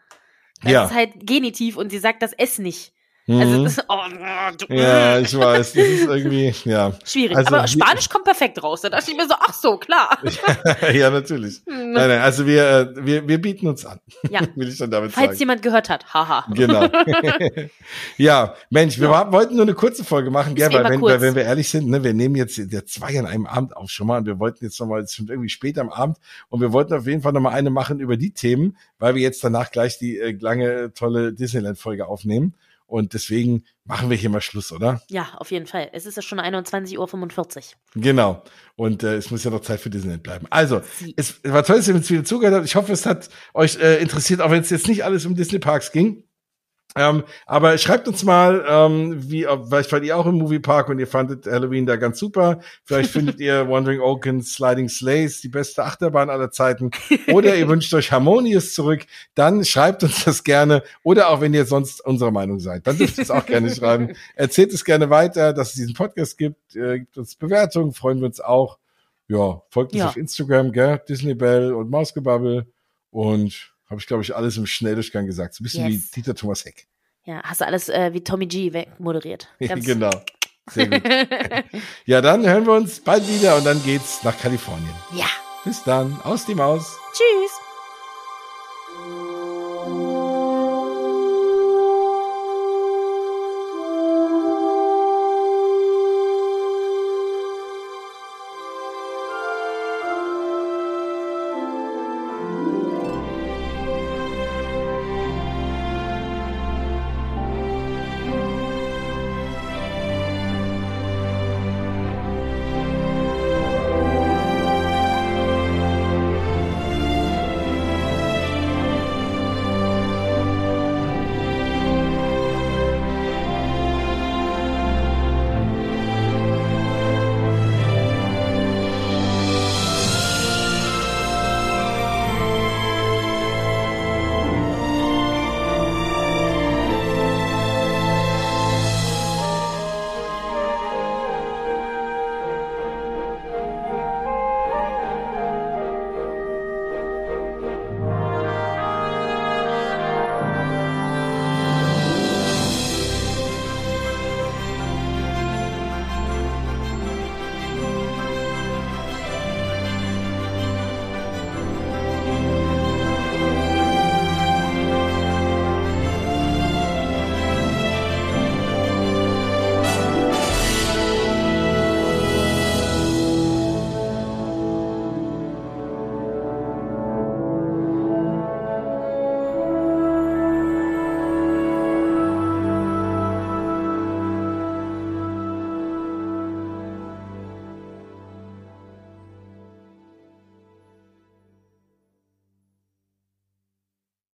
[SPEAKER 2] Das ja. ist halt Genitiv und sie sagt das S nicht. Also mhm. das, oh,
[SPEAKER 1] du, ja, ich weiß, das ist irgendwie, ja.
[SPEAKER 2] Schwierig, also, aber Spanisch kommt perfekt raus. Da dachte ich mir so, ach so, klar.
[SPEAKER 1] ja, natürlich. Hm. Nein, nein, also wir, äh, wir, wir bieten uns an.
[SPEAKER 2] Ja.
[SPEAKER 1] Will ich schon damit
[SPEAKER 2] Falls
[SPEAKER 1] sagen.
[SPEAKER 2] jemand gehört hat, haha.
[SPEAKER 1] Genau. ja, Mensch, wir ja. wollten nur eine kurze Folge machen, gell, weil wenn, weil wenn wir ehrlich sind, ne, wir nehmen jetzt der zwei an einem Abend auf schon mal und wir wollten jetzt nochmal, es irgendwie spät am Abend und wir wollten auf jeden Fall nochmal eine machen über die Themen, weil wir jetzt danach gleich die äh, lange, tolle Disneyland-Folge aufnehmen. Und deswegen machen wir hier mal Schluss, oder?
[SPEAKER 2] Ja, auf jeden Fall. Es ist ja schon 21.45 Uhr.
[SPEAKER 1] Genau. Und äh, es muss ja noch Zeit für Disneyland bleiben. Also, Sie. es war toll, dass ihr uns wieder zugehört habt. Ich hoffe, es hat euch äh, interessiert, auch wenn es jetzt nicht alles um Disney Parks ging. Ähm, aber schreibt uns mal, ähm, wie, vielleicht fand ihr auch im Moviepark und ihr fandet Halloween da ganz super. Vielleicht findet ihr Wandering Oaken Sliding Slays die beste Achterbahn aller Zeiten. Oder ihr wünscht euch Harmonious zurück. Dann schreibt uns das gerne. Oder auch wenn ihr sonst unserer Meinung seid, dann dürft ihr es auch gerne schreiben. Erzählt es gerne weiter, dass es diesen Podcast gibt. Äh, gibt uns Bewertungen, freuen wir uns auch. Ja, folgt uns ja. auf Instagram, gell? Disney Bell und Mausgebabbel. Und habe ich, glaube ich, alles im Schnelldurchgang gesagt. So ein bisschen yes. wie Dieter Thomas Heck.
[SPEAKER 2] Ja, hast du alles äh, wie Tommy G wegmoderiert.
[SPEAKER 1] genau. Sehr gut. ja, dann hören wir uns bald wieder und dann geht's nach Kalifornien.
[SPEAKER 2] Ja.
[SPEAKER 1] Bis dann. Aus die Maus.
[SPEAKER 2] Tschüss.